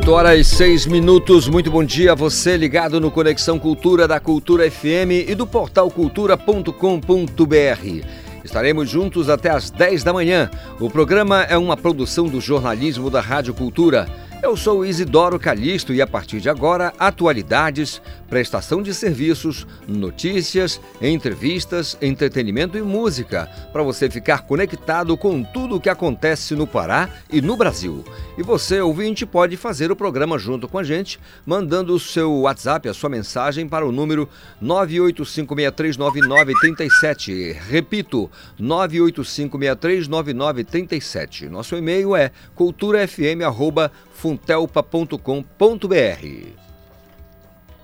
Oito horas e seis minutos, muito bom dia a você ligado no Conexão Cultura da Cultura FM e do portal cultura.com.br. Estaremos juntos até às 10 da manhã. O programa é uma produção do jornalismo da Rádio Cultura. Eu sou Isidoro Calixto e a partir de agora, atualidades, prestação de serviços, notícias, entrevistas, entretenimento e música, para você ficar conectado com tudo o que acontece no Pará e no Brasil. E você, ouvinte, pode fazer o programa junto com a gente, mandando o seu WhatsApp, a sua mensagem para o número 985639937. Repito, 985639937. Nosso e-mail é culturafm.com funtelpa.com.br.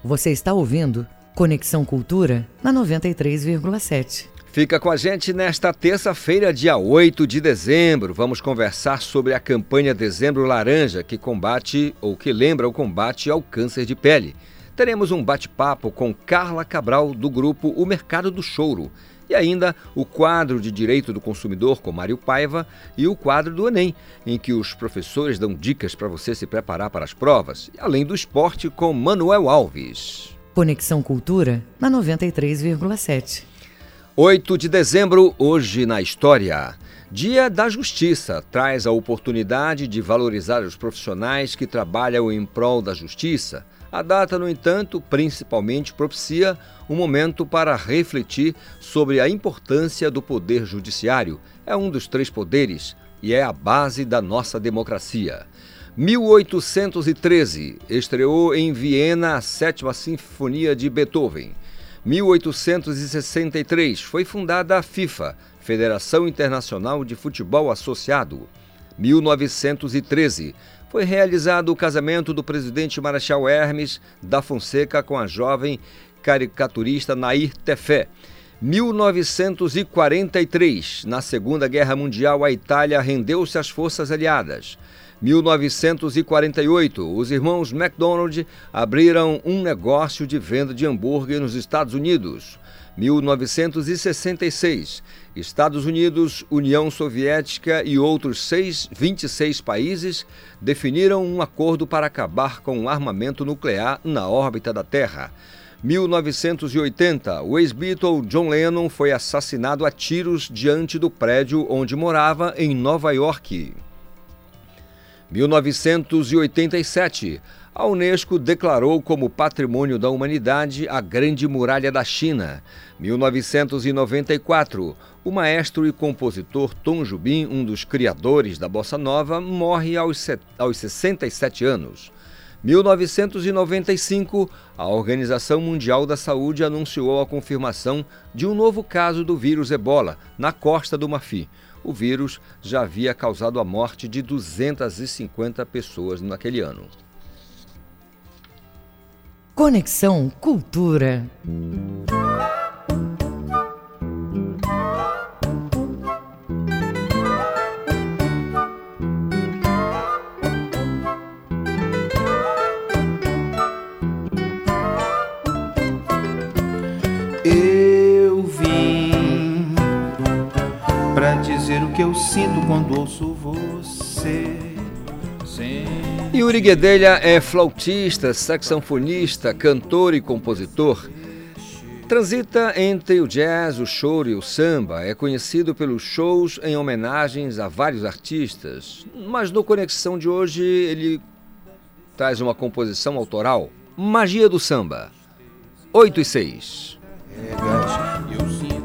Você está ouvindo Conexão Cultura na 93,7. Fica com a gente nesta terça-feira, dia 8 de dezembro. Vamos conversar sobre a campanha Dezembro Laranja, que combate ou que lembra o combate ao câncer de pele. Teremos um bate-papo com Carla Cabral, do grupo O Mercado do Chouro e ainda o quadro de Direito do Consumidor com Mário Paiva e o quadro do Enem, em que os professores dão dicas para você se preparar para as provas, além do esporte com Manuel Alves. Conexão Cultura na 93,7. 8 de dezembro, hoje na história. Dia da Justiça traz a oportunidade de valorizar os profissionais que trabalham em prol da justiça a data, no entanto, principalmente propicia um momento para refletir sobre a importância do poder judiciário. É um dos três poderes e é a base da nossa democracia. 1813 estreou em Viena a Sétima Sinfonia de Beethoven. 1863 foi fundada a FIFA, Federação Internacional de Futebol Associado. 1913 foi realizado o casamento do presidente Marechal Hermes da Fonseca com a jovem caricaturista Nair Tefé. 1943, na Segunda Guerra Mundial, a Itália rendeu-se às forças aliadas. 1948, os irmãos McDonald abriram um negócio de venda de hambúrguer nos Estados Unidos. 1966, Estados Unidos, União Soviética e outros seis, 26 países definiram um acordo para acabar com o armamento nuclear na órbita da Terra. 1980, o ex-Beatle John Lennon foi assassinado a tiros diante do prédio onde morava em Nova York. 1987, a Unesco declarou como Patrimônio da Humanidade a Grande Muralha da China. 1994, o maestro e compositor Tom Jubim, um dos criadores da bossa nova, morre aos, aos 67 anos. 1995, a Organização Mundial da Saúde anunciou a confirmação de um novo caso do vírus ebola na Costa do Marfim. O vírus já havia causado a morte de 250 pessoas naquele ano. Conexão Cultura. Sinto quando ouço você. Yuri Guedelha é flautista, saxofonista, cantor e compositor. Transita entre o jazz, o choro e o samba. É conhecido pelos shows em homenagens a vários artistas. Mas no Conexão de hoje ele traz uma composição autoral. Magia do Samba. 8 e 6. eu dizer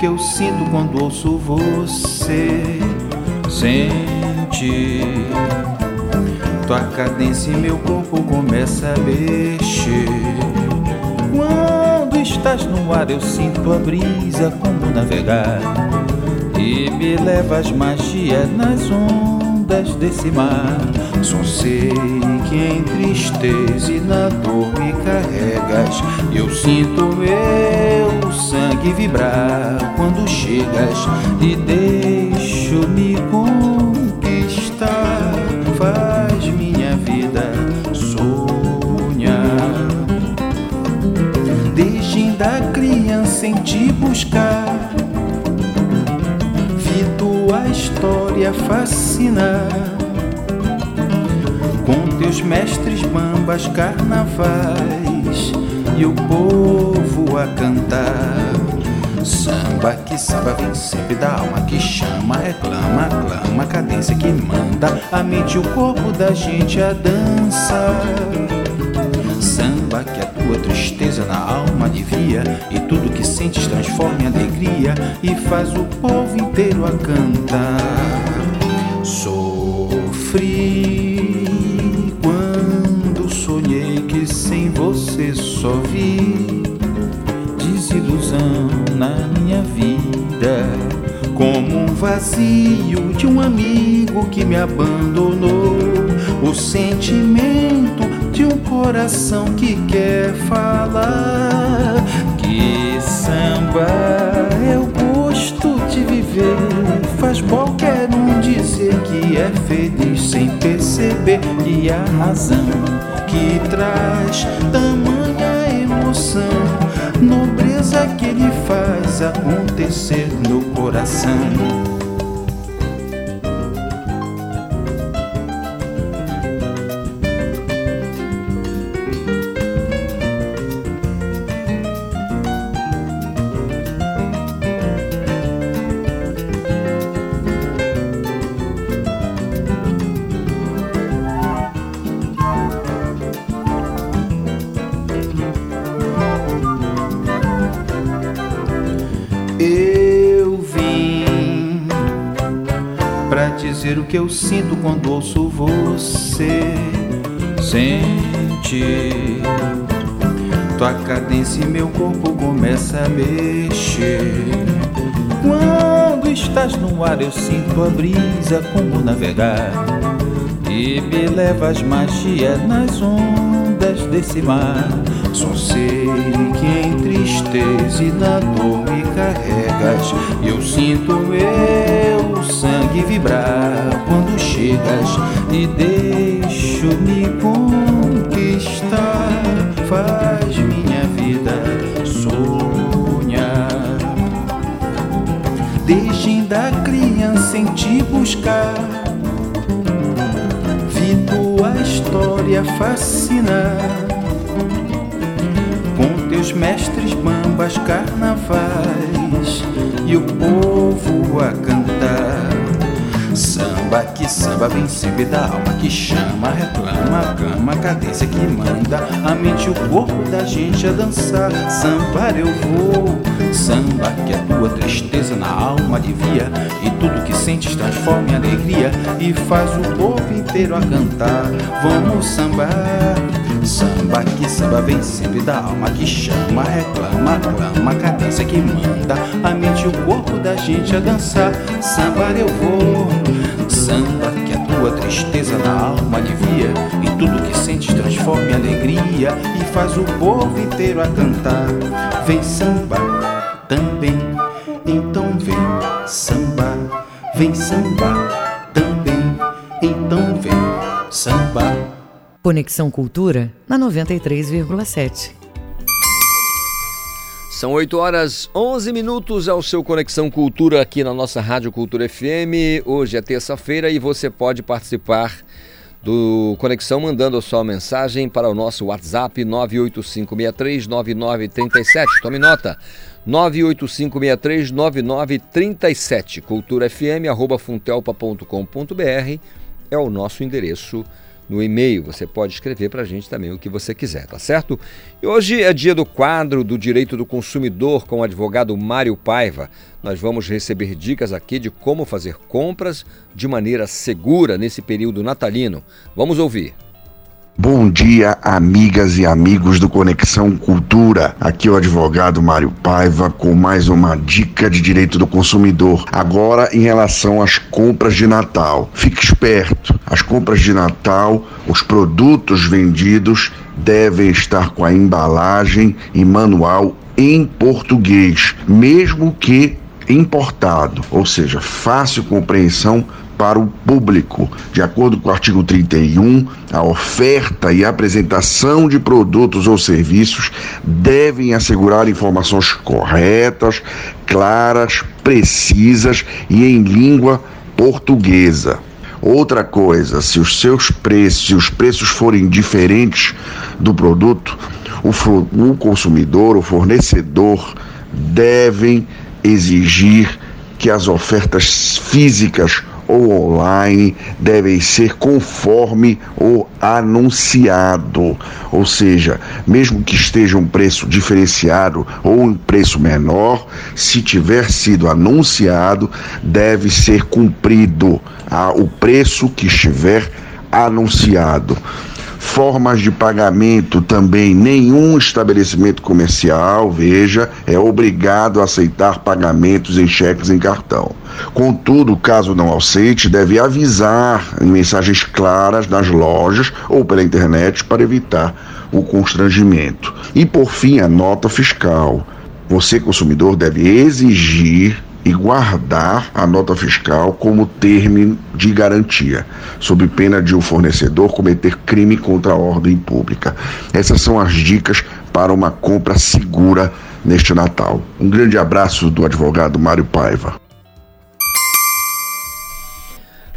que eu sinto quando ouço você. Sente Tua cadência e meu corpo começa a mexer. Quando estás no ar, eu sinto a brisa como navegar. E me levas magia nas ondas desse mar. Só sei que em tristeza e na dor me carregas. Eu sinto meu sangue vibrar quando chegas e deixo me conquistar. Faz minha vida sonhar. Desde da criança em te buscar. Tua história fascinar com teus mestres bambas carnavais e o povo a cantar. Samba que samba vem sempre da alma que chama, reclama, aclama, cadência que manda a mente e o corpo da gente a dançar. Na alma alivia e tudo que sentes transforma em alegria e faz o povo inteiro a cantar. Sofri quando sonhei que sem você só vi desilusão na minha vida, como um vazio de um amigo que me abandonou, o sentimento coração que quer falar que samba é o gosto de viver. Faz qualquer um dizer que é feliz sem perceber que a razão que traz tamanha emoção, nobreza que ele faz acontecer no coração. Eu vim pra dizer o que eu sinto quando ouço você. Sente tua cadência e meu corpo começa a mexer. Quando estás no ar, eu sinto a brisa como navegar. E me levas magia nas ondas desse mar. Só sei que em tristeza e na dor me carregas. Eu sinto meu sangue vibrar quando chegas e deixo me conquistar. Faz minha vida sonhar. Desde da criança em te buscar. Vi tua história fascinar teus mestres bambas carnavais e o povo a cantar. Samba que samba vem sempre da alma que chama, reclama, cama, cadência que manda a mente e o corpo da gente a dançar. Sambar eu vou, samba que a tua tristeza na alma alivia e tudo que sentes transforma em alegria e faz o povo inteiro a cantar. Vamos sambar. Samba que samba vem sempre da alma que chama, reclama, aclama, cadência que manda a mente e o corpo da gente a dançar. Samba eu vou, samba que a tua tristeza na alma alivia e tudo que sentes transforma em alegria e faz o povo inteiro a cantar. Vem samba também, então vem samba, vem samba Conexão Cultura na 93,7. São 8 horas 11 minutos ao seu Conexão Cultura aqui na nossa Rádio Cultura FM. Hoje é terça-feira e você pode participar do Conexão mandando a sua mensagem para o nosso WhatsApp 985639937. Tome nota. 985639937. Cultura FM arroba funtelpa.com.br é o nosso endereço no e-mail. Você pode escrever para a gente também o que você quiser, tá certo? E hoje é dia do quadro do Direito do Consumidor com o advogado Mário Paiva. Nós vamos receber dicas aqui de como fazer compras de maneira segura nesse período natalino. Vamos ouvir. Bom dia, amigas e amigos do Conexão Cultura. Aqui é o advogado Mário Paiva com mais uma dica de direito do consumidor. Agora, em relação às compras de Natal. Fique esperto. As compras de Natal, os produtos vendidos devem estar com a embalagem e manual em português, mesmo que importado, ou seja, fácil compreensão para o público. De acordo com o artigo 31, a oferta e apresentação de produtos ou serviços devem assegurar informações corretas, claras, precisas e em língua portuguesa. Outra coisa, se os seus preços, se os preços forem diferentes do produto, o, o consumidor, o fornecedor devem exigir que as ofertas físicas ou online devem ser conforme o anunciado. Ou seja, mesmo que esteja um preço diferenciado ou um preço menor, se tiver sido anunciado, deve ser cumprido ah, o preço que estiver anunciado. Formas de pagamento também, nenhum estabelecimento comercial, veja, é obrigado a aceitar pagamentos em cheques em cartão. Contudo, caso não aceite, deve avisar em mensagens claras nas lojas ou pela internet para evitar o constrangimento. E por fim, a nota fiscal. Você, consumidor, deve exigir e guardar a nota fiscal como termo de garantia, sob pena de o fornecedor cometer crime contra a ordem pública. Essas são as dicas para uma compra segura neste Natal. Um grande abraço do advogado Mário Paiva.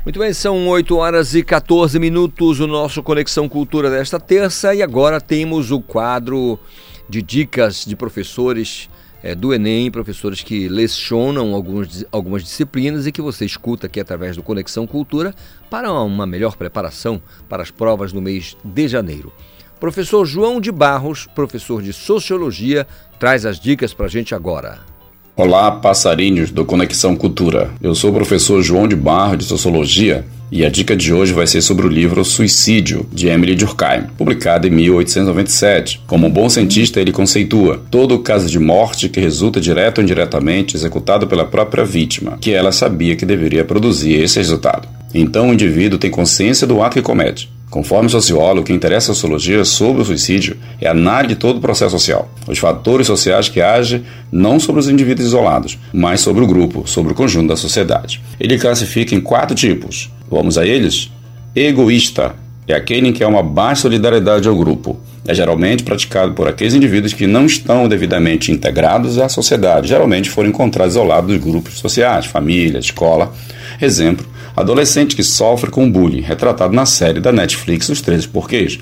Muito bem, são 8 horas e 14 minutos o nosso Conexão Cultura desta terça e agora temos o quadro de dicas de professores é, do Enem, professores que lecionam alguns, algumas disciplinas e que você escuta aqui através do Conexão Cultura para uma melhor preparação para as provas no mês de janeiro. Professor João de Barros, professor de Sociologia, traz as dicas para a gente agora. Olá, passarinhos do Conexão Cultura. Eu sou o professor João de Barros de Sociologia e a dica de hoje vai ser sobre o livro Suicídio, de Emily Durkheim, publicado em 1897. Como um bom cientista, ele conceitua todo caso de morte que resulta direto ou indiretamente executado pela própria vítima, que ela sabia que deveria produzir esse resultado. Então o indivíduo tem consciência do ato que comete. Conforme o sociólogo, o que interessa a sociologia sobre o suicídio é a análise de todo o processo social, os fatores sociais que agem não sobre os indivíduos isolados, mas sobre o grupo, sobre o conjunto da sociedade. Ele classifica em quatro tipos. Vamos a eles? Egoísta é aquele que há uma baixa solidariedade ao grupo. É geralmente praticado por aqueles indivíduos que não estão devidamente integrados à sociedade, geralmente foram encontrados ao lado dos grupos sociais, família, escola. Exemplo, adolescente que sofre com bullying, retratado na série da Netflix Os 13 Porquês.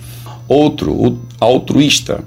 Outro, o altruísta,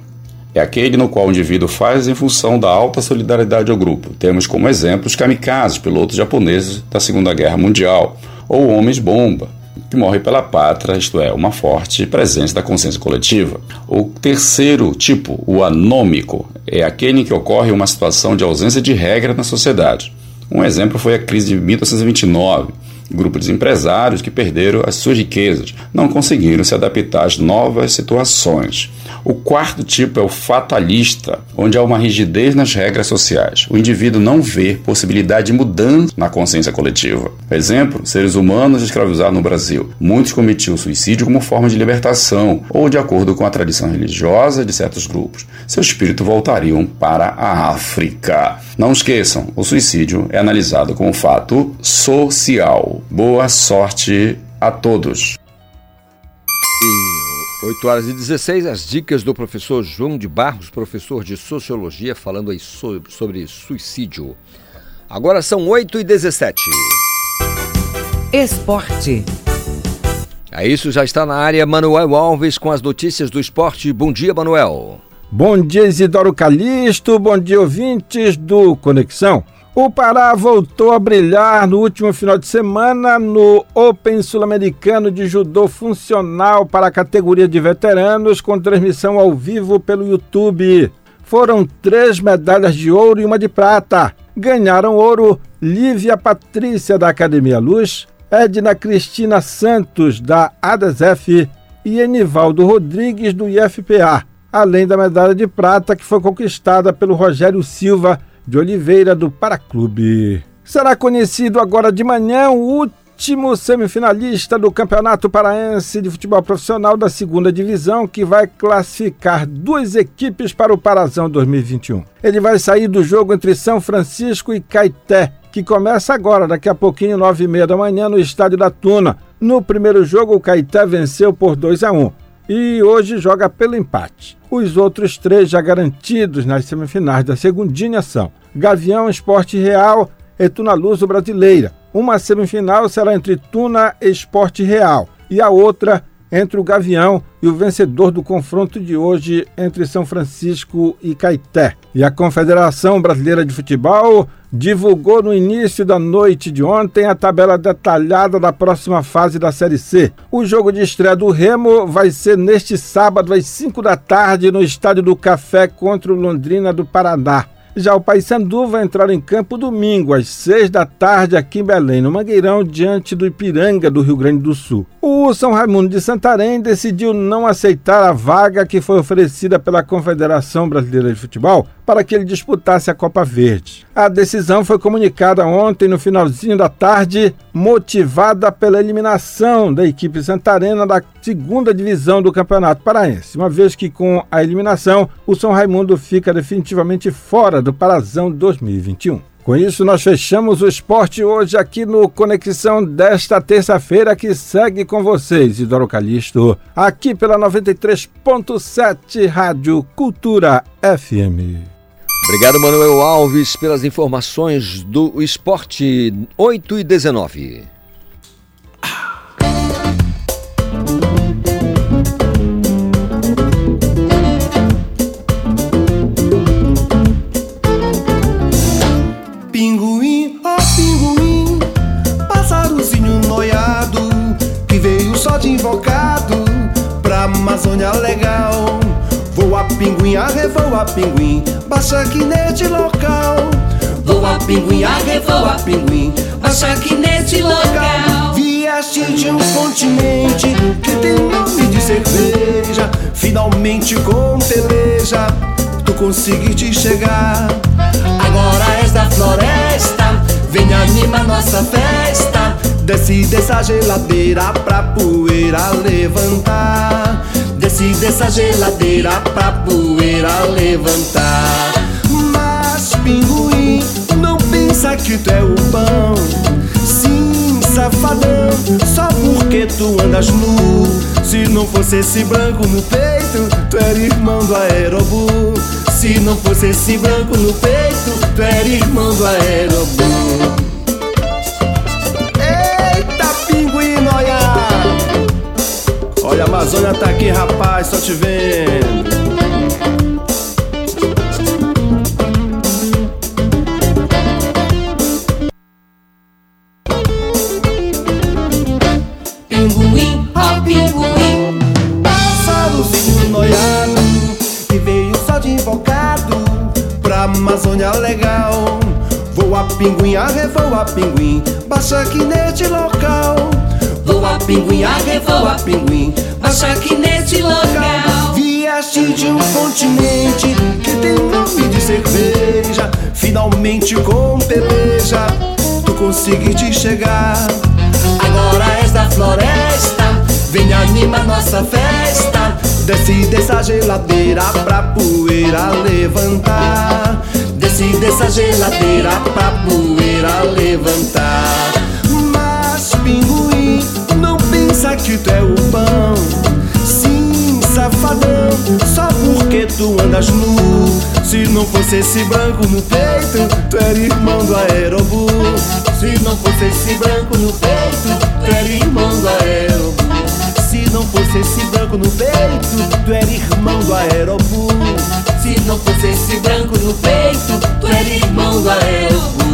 é aquele no qual o indivíduo faz em função da alta solidariedade ao grupo. Temos como exemplo os kamikazes, pilotos japoneses da Segunda Guerra Mundial, ou homens-bomba, que morrem pela pátria, isto é, uma forte presença da consciência coletiva. O terceiro tipo, o anômico, é aquele em que ocorre uma situação de ausência de regra na sociedade. Um exemplo foi a crise de 1929 grupo de empresários que perderam as suas riquezas, não conseguiram se adaptar às novas situações. O quarto tipo é o fatalista, onde há uma rigidez nas regras sociais. O indivíduo não vê possibilidade de mudança na consciência coletiva. Exemplo, seres humanos escravizados no Brasil. Muitos cometiam suicídio como forma de libertação ou de acordo com a tradição religiosa de certos grupos. Seu espírito voltariam para a África. Não esqueçam, o suicídio é analisado como fato social. Boa sorte a todos. 8 horas e 16, as dicas do professor João de Barros, professor de Sociologia, falando aí sobre suicídio. Agora são 8 e 17. Esporte. É isso, já está na área Manuel Alves com as notícias do esporte. Bom dia, Manuel. Bom dia, Isidoro Calixto. Bom dia, ouvintes do Conexão. O Pará voltou a brilhar no último final de semana no Open Sul-Americano de Judô Funcional para a categoria de veteranos, com transmissão ao vivo pelo YouTube. Foram três medalhas de ouro e uma de prata. Ganharam ouro Lívia Patrícia, da Academia Luz, Edna Cristina Santos, da ADESF e Enivaldo Rodrigues, do IFPA, além da medalha de prata que foi conquistada pelo Rogério Silva de Oliveira, do Paraclube. Será conhecido agora de manhã o último semifinalista do Campeonato Paraense de Futebol Profissional da segunda divisão, que vai classificar duas equipes para o Parazão 2021. Ele vai sair do jogo entre São Francisco e Caeté, que começa agora, daqui a pouquinho, nove e meia da manhã, no Estádio da Tuna. No primeiro jogo, o Caeté venceu por 2 a 1 e hoje joga pelo empate. Os outros três já garantidos nas semifinais da segundinha são Gavião Esporte Real e Tuna Luso Brasileira. Uma semifinal será entre Tuna Esporte Real e a outra entre o Gavião e o vencedor do confronto de hoje entre São Francisco e Caeté. E a Confederação Brasileira de Futebol divulgou no início da noite de ontem a tabela detalhada da próxima fase da Série C. O jogo de estreia do Remo vai ser neste sábado às 5 da tarde no Estádio do Café contra o Londrina do Paraná. Já o Paysandu vai entrar em campo domingo, às seis da tarde, aqui em Belém, no Mangueirão, diante do Ipiranga, do Rio Grande do Sul. O São Raimundo de Santarém decidiu não aceitar a vaga que foi oferecida pela Confederação Brasileira de Futebol para que ele disputasse a Copa Verde. A decisão foi comunicada ontem, no finalzinho da tarde, motivada pela eliminação da equipe santarena da segunda divisão do Campeonato Paraense, uma vez que com a eliminação o São Raimundo fica definitivamente fora do Parazão 2021. Com isso, nós fechamos o esporte hoje aqui no Conexão desta terça-feira, que segue com vocês, Idoro Calixto, aqui pela 93.7 Rádio Cultura FM. Obrigado, Manuel Alves, pelas informações do esporte 8 e 19. invocado pra Amazônia legal. Pinguim, arrevoa pinguim, baixa aqui neste local. Voa pinguim, arrevoa pinguim, baixa aqui neste local. Vieste de um continente que tem nome de cerveja. Finalmente com peleja, tu conseguiste chegar. Agora és da floresta, vem anima nossa festa. Desce dessa geladeira pra poeira levantar. Desce dessa geladeira pra poeira levantar. Mas pinguim, não pensa que tu é o pão. Sim, safadão, só porque tu andas nu. Se não fosse esse branco no peito, tu era irmão do aerobu. Se não fosse esse branco no peito, tu era irmão do aerobu. Olha, a Amazônia tá aqui, rapaz, só te vendo. Pinguim, ó pinguim. Pássarozinho noiado que veio só de invocado pra Amazônia legal. Voa pinguim, arrevoa pinguim, baixa aqui neste tu conseguiste chegar. Agora és da floresta, vem anima nossa festa. Desce dessa geladeira pra poeira levantar. Desce dessa geladeira pra poeira levantar. Mas pinguim, não pensa que tu é o pão. Sim, safadão, só porque tu andas nu. Se não fosse esse branco no peito, tu era irmão do aerobu. Se não fosse esse branco no peito, tu era irmão do aerobu. Se não fosse esse branco no peito, tu era irmão do aerobu. Se não fosse esse branco no peito, tu era irmão do aerobu.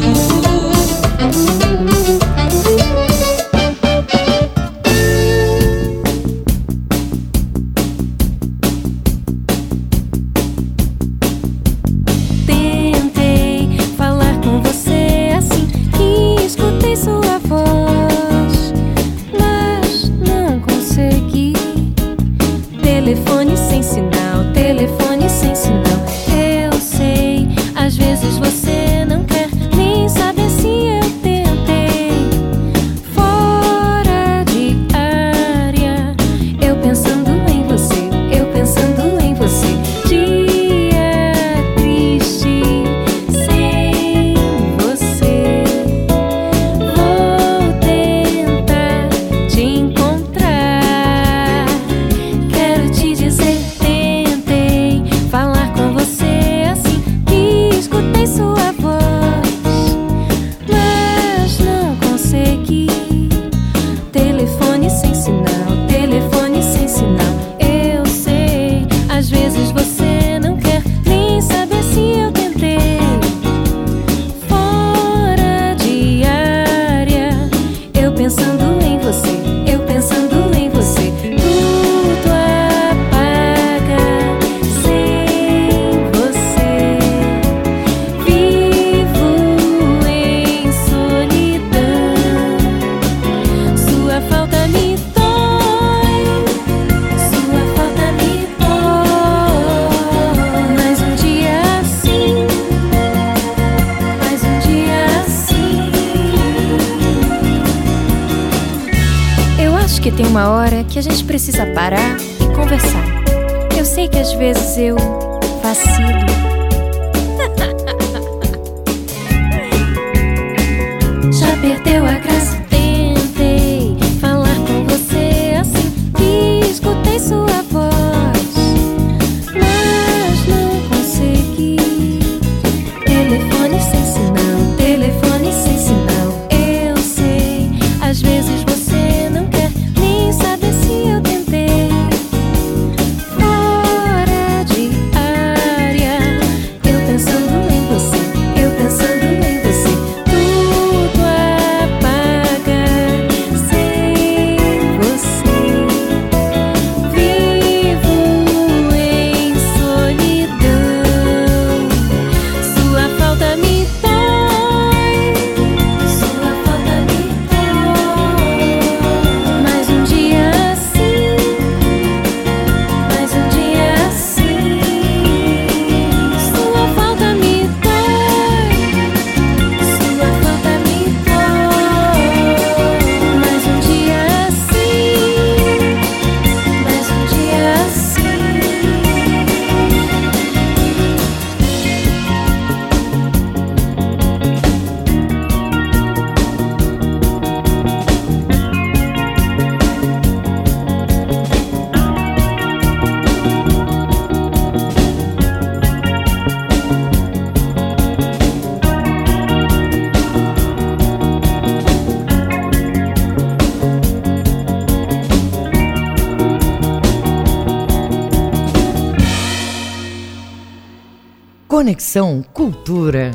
Conexão Cultura.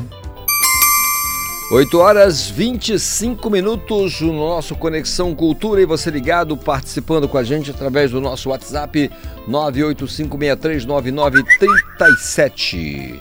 8 horas 25 minutos no nosso Conexão Cultura e você ligado participando com a gente através do nosso WhatsApp 985639937.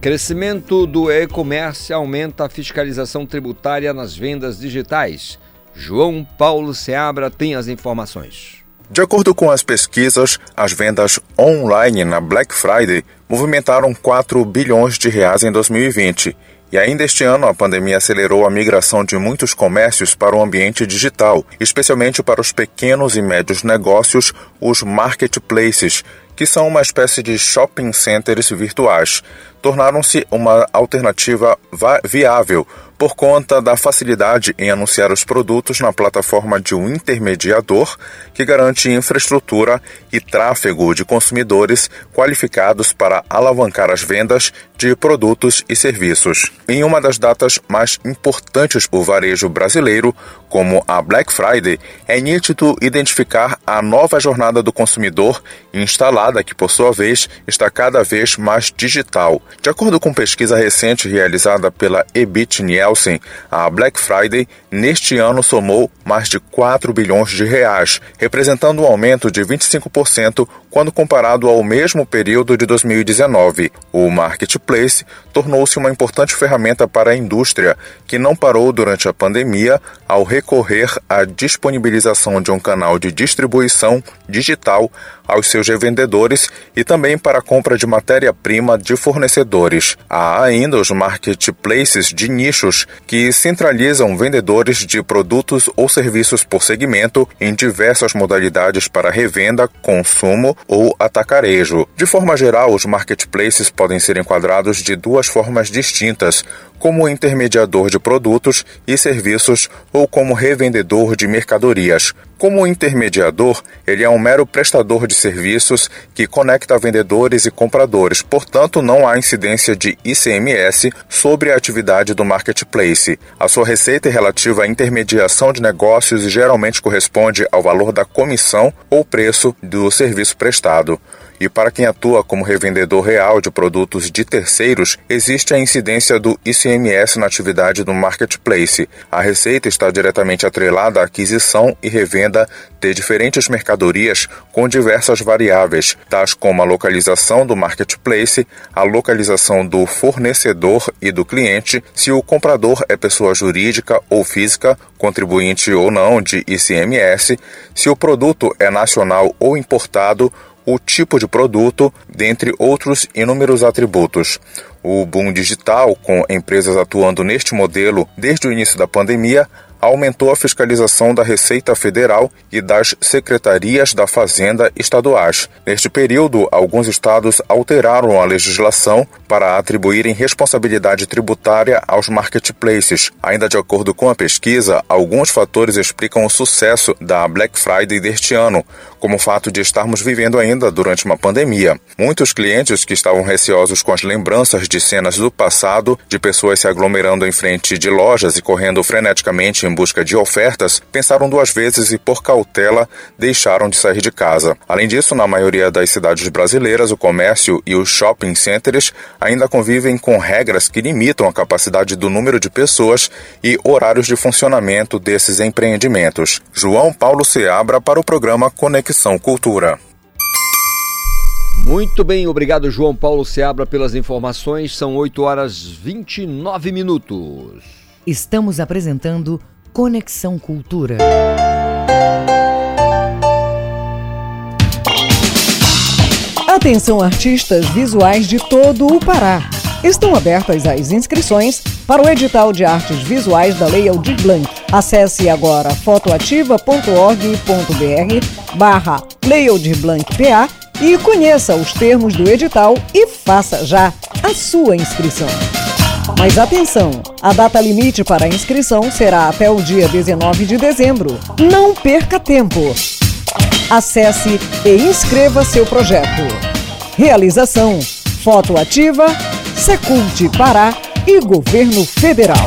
Crescimento do e-commerce aumenta a fiscalização tributária nas vendas digitais. João Paulo Seabra tem as informações. De acordo com as pesquisas, as vendas online na Black Friday movimentaram 4 bilhões de reais em 2020. E ainda este ano, a pandemia acelerou a migração de muitos comércios para o ambiente digital, especialmente para os pequenos e médios negócios, os marketplaces, que são uma espécie de shopping centers virtuais. Tornaram-se uma alternativa viável por conta da facilidade em anunciar os produtos na plataforma de um intermediador que garante infraestrutura e tráfego de consumidores qualificados para alavancar as vendas de produtos e serviços. Em uma das datas mais importantes para o varejo brasileiro, como a Black Friday, é nítido identificar a nova jornada do consumidor instalada, que por sua vez está cada vez mais digital. De acordo com pesquisa recente realizada pela Ebit Nielsen, a Black Friday neste ano somou mais de 4 bilhões de reais, representando um aumento de 25% quando comparado ao mesmo período de 2019. O marketplace tornou-se uma importante ferramenta para a indústria, que não parou durante a pandemia ao recorrer à disponibilização de um canal de distribuição digital aos seus revendedores e também para a compra de matéria-prima de fornecedores. Há ainda os marketplaces de nichos que centralizam vendedores de produtos ou serviços por segmento em diversas modalidades para revenda, consumo ou atacarejo. De forma geral, os marketplaces podem ser enquadrados de duas formas distintas, como intermediador de produtos e serviços ou como revendedor de mercadorias. Como intermediador, ele é um mero prestador de serviços que conecta vendedores e compradores, portanto, não há incidência de ICMS sobre a atividade do marketplace. A sua receita é relativa à intermediação de negócios e geralmente corresponde ao valor da comissão ou preço do serviço prestado. E para quem atua como revendedor real de produtos de terceiros, existe a incidência do ICMS na atividade do marketplace. A receita está diretamente atrelada à aquisição e revenda de diferentes mercadorias com diversas variáveis, tais como a localização do marketplace, a localização do fornecedor e do cliente, se o comprador é pessoa jurídica ou física, contribuinte ou não de ICMS, se o produto é nacional ou importado, o tipo de produto, dentre outros inúmeros atributos. O boom digital, com empresas atuando neste modelo desde o início da pandemia, aumentou a fiscalização da Receita Federal e das secretarias da Fazenda estaduais. Neste período, alguns estados alteraram a legislação para atribuírem responsabilidade tributária aos marketplaces. Ainda de acordo com a pesquisa, alguns fatores explicam o sucesso da Black Friday deste ano, como o fato de estarmos vivendo ainda durante uma pandemia. Muitos clientes que estavam receosos com as lembranças de cenas do passado, de pessoas se aglomerando em frente de lojas e correndo freneticamente em busca de ofertas, pensaram duas vezes e, por cautela, deixaram de sair de casa. Além disso, na maioria das cidades brasileiras, o comércio e os shopping centers ainda convivem com regras que limitam a capacidade do número de pessoas e horários de funcionamento desses empreendimentos. João Paulo Seabra para o programa Conexão Cultura. Muito bem, obrigado João Paulo Seabra pelas informações. São 8 horas 29 minutos. Estamos apresentando Conexão Cultura. Atenção artistas visuais de todo o Pará. Estão abertas as inscrições para o edital de artes visuais da Lei Aldir Blanc. Acesse agora fotoativa.org.br barra PA e conheça os termos do edital e faça já a sua inscrição. Mas atenção, a data limite para a inscrição será até o dia 19 de dezembro. Não perca tempo. Acesse e inscreva seu projeto. Realização: Foto Ativa, Secult Pará e Governo Federal.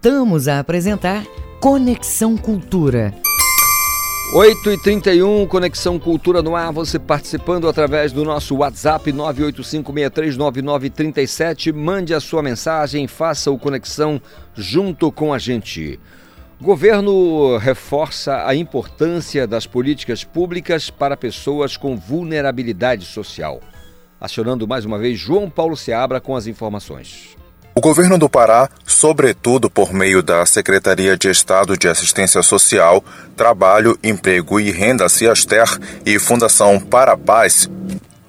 Voltamos a apresentar Conexão Cultura. 8 e 31 Conexão Cultura no ar, você participando através do nosso WhatsApp 985639937. Mande a sua mensagem, faça o Conexão junto com a gente. Governo reforça a importância das políticas públicas para pessoas com vulnerabilidade social. Acionando mais uma vez João Paulo Seabra com as informações. O governo do Pará, sobretudo por meio da Secretaria de Estado de Assistência Social, Trabalho, Emprego e Renda Ciaster e Fundação Para Paz,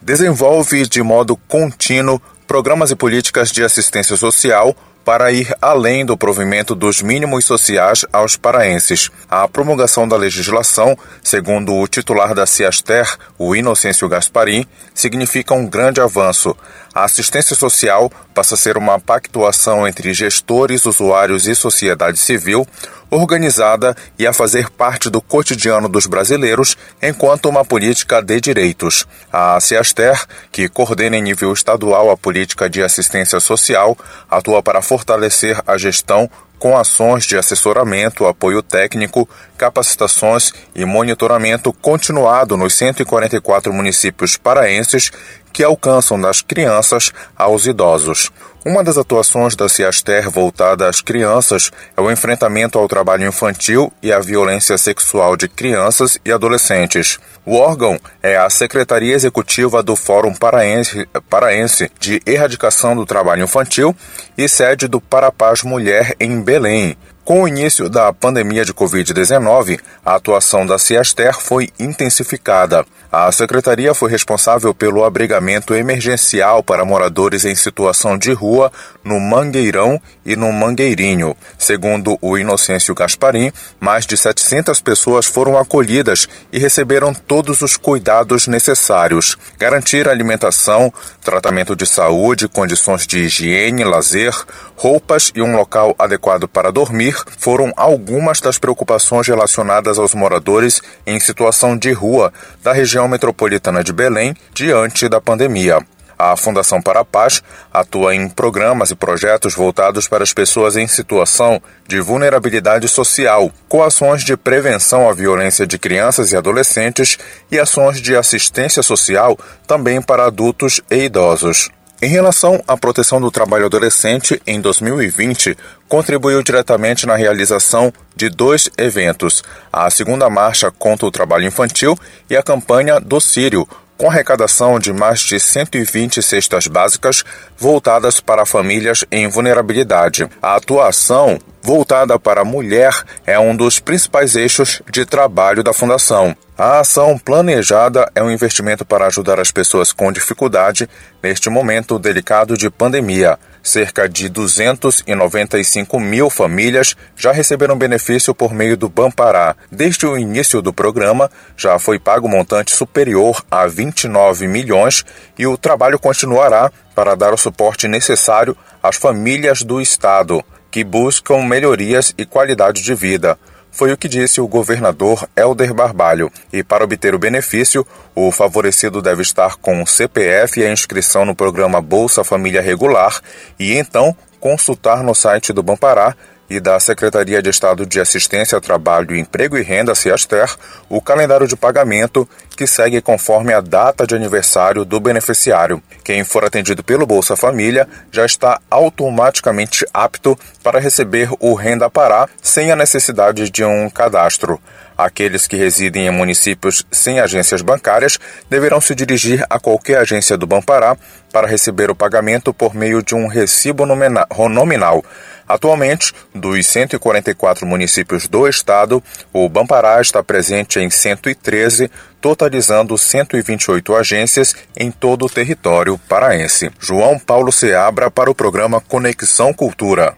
desenvolve de modo contínuo programas e políticas de assistência social para ir além do provimento dos mínimos sociais aos paraenses. A promulgação da legislação, segundo o titular da Ciaster, o Inocêncio Gasparim, significa um grande avanço. A assistência social passa a ser uma pactuação entre gestores, usuários e sociedade civil, organizada e a fazer parte do cotidiano dos brasileiros enquanto uma política de direitos. A Ciaster, que coordena em nível estadual a política de assistência social, atua para fortalecer a gestão com ações de assessoramento, apoio técnico, capacitações e monitoramento continuado nos 144 municípios paraenses que alcançam das crianças aos idosos. Uma das atuações da Ciaster voltada às crianças é o enfrentamento ao trabalho infantil e à violência sexual de crianças e adolescentes. O órgão é a Secretaria Executiva do Fórum Paraense, de Erradicação do Trabalho Infantil e sede do Parapaz Mulher em Belém. Com o início da pandemia de Covid-19, a atuação da Ciaster foi intensificada. A secretaria foi responsável pelo abrigamento emergencial para moradores em situação de rua no Mangueirão e no Mangueirinho. Segundo o Inocêncio Gasparim, mais de 700 pessoas foram acolhidas e receberam todos os cuidados necessários. Garantir alimentação, tratamento de saúde, condições de higiene, lazer, roupas e um local adequado para dormir foram algumas das preocupações relacionadas aos moradores em situação de rua da região metropolitana de Belém diante da pandemia. A Fundação para a Paz atua em programas e projetos voltados para as pessoas em situação de vulnerabilidade social, com ações de prevenção à violência de crianças e adolescentes e ações de assistência social também para adultos e idosos. Em relação à proteção do trabalho adolescente, em 2020, contribuiu diretamente na realização de dois eventos: a segunda marcha contra o trabalho infantil e a campanha do Sírio, com arrecadação de mais de 120 cestas básicas voltadas para famílias em vulnerabilidade. A atuação voltada para a mulher é um dos principais eixos de trabalho da Fundação. A ação planejada é um investimento para ajudar as pessoas com dificuldade neste momento delicado de pandemia. Cerca de 295 mil famílias já receberam benefício por meio do Bampará. Desde o início do programa, já foi pago um montante superior a 29 milhões e o trabalho continuará para dar o suporte necessário às famílias do Estado que buscam melhorias e qualidade de vida. Foi o que disse o governador Helder Barbalho. E para obter o benefício, o favorecido deve estar com o CPF e a inscrição no programa Bolsa Família Regular e então consultar no site do Bampará e da Secretaria de Estado de Assistência, Trabalho, Emprego e Renda, CIASTER, o calendário de pagamento que segue conforme a data de aniversário do beneficiário. Quem for atendido pelo Bolsa Família já está automaticamente apto para receber o Renda Pará sem a necessidade de um cadastro. Aqueles que residem em municípios sem agências bancárias deverão se dirigir a qualquer agência do Bampará para receber o pagamento por meio de um recibo nominal. Atualmente, dos 144 municípios do estado, o Bampará está presente em 113, totalizando 128 agências em todo o território paraense. João Paulo Seabra para o programa Conexão Cultura.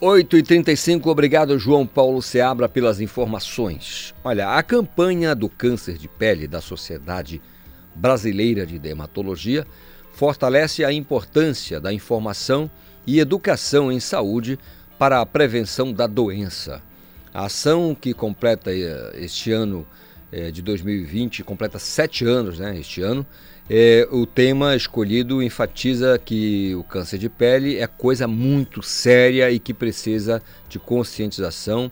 8 e 35 obrigado João Paulo Seabra pelas informações. Olha, a campanha do câncer de pele da Sociedade Brasileira de Dermatologia fortalece a importância da informação e educação em saúde para a prevenção da doença. A ação que completa eh, este ano eh, de 2020, completa sete anos né, este ano, é, o tema escolhido enfatiza que o câncer de pele é coisa muito séria e que precisa de conscientização,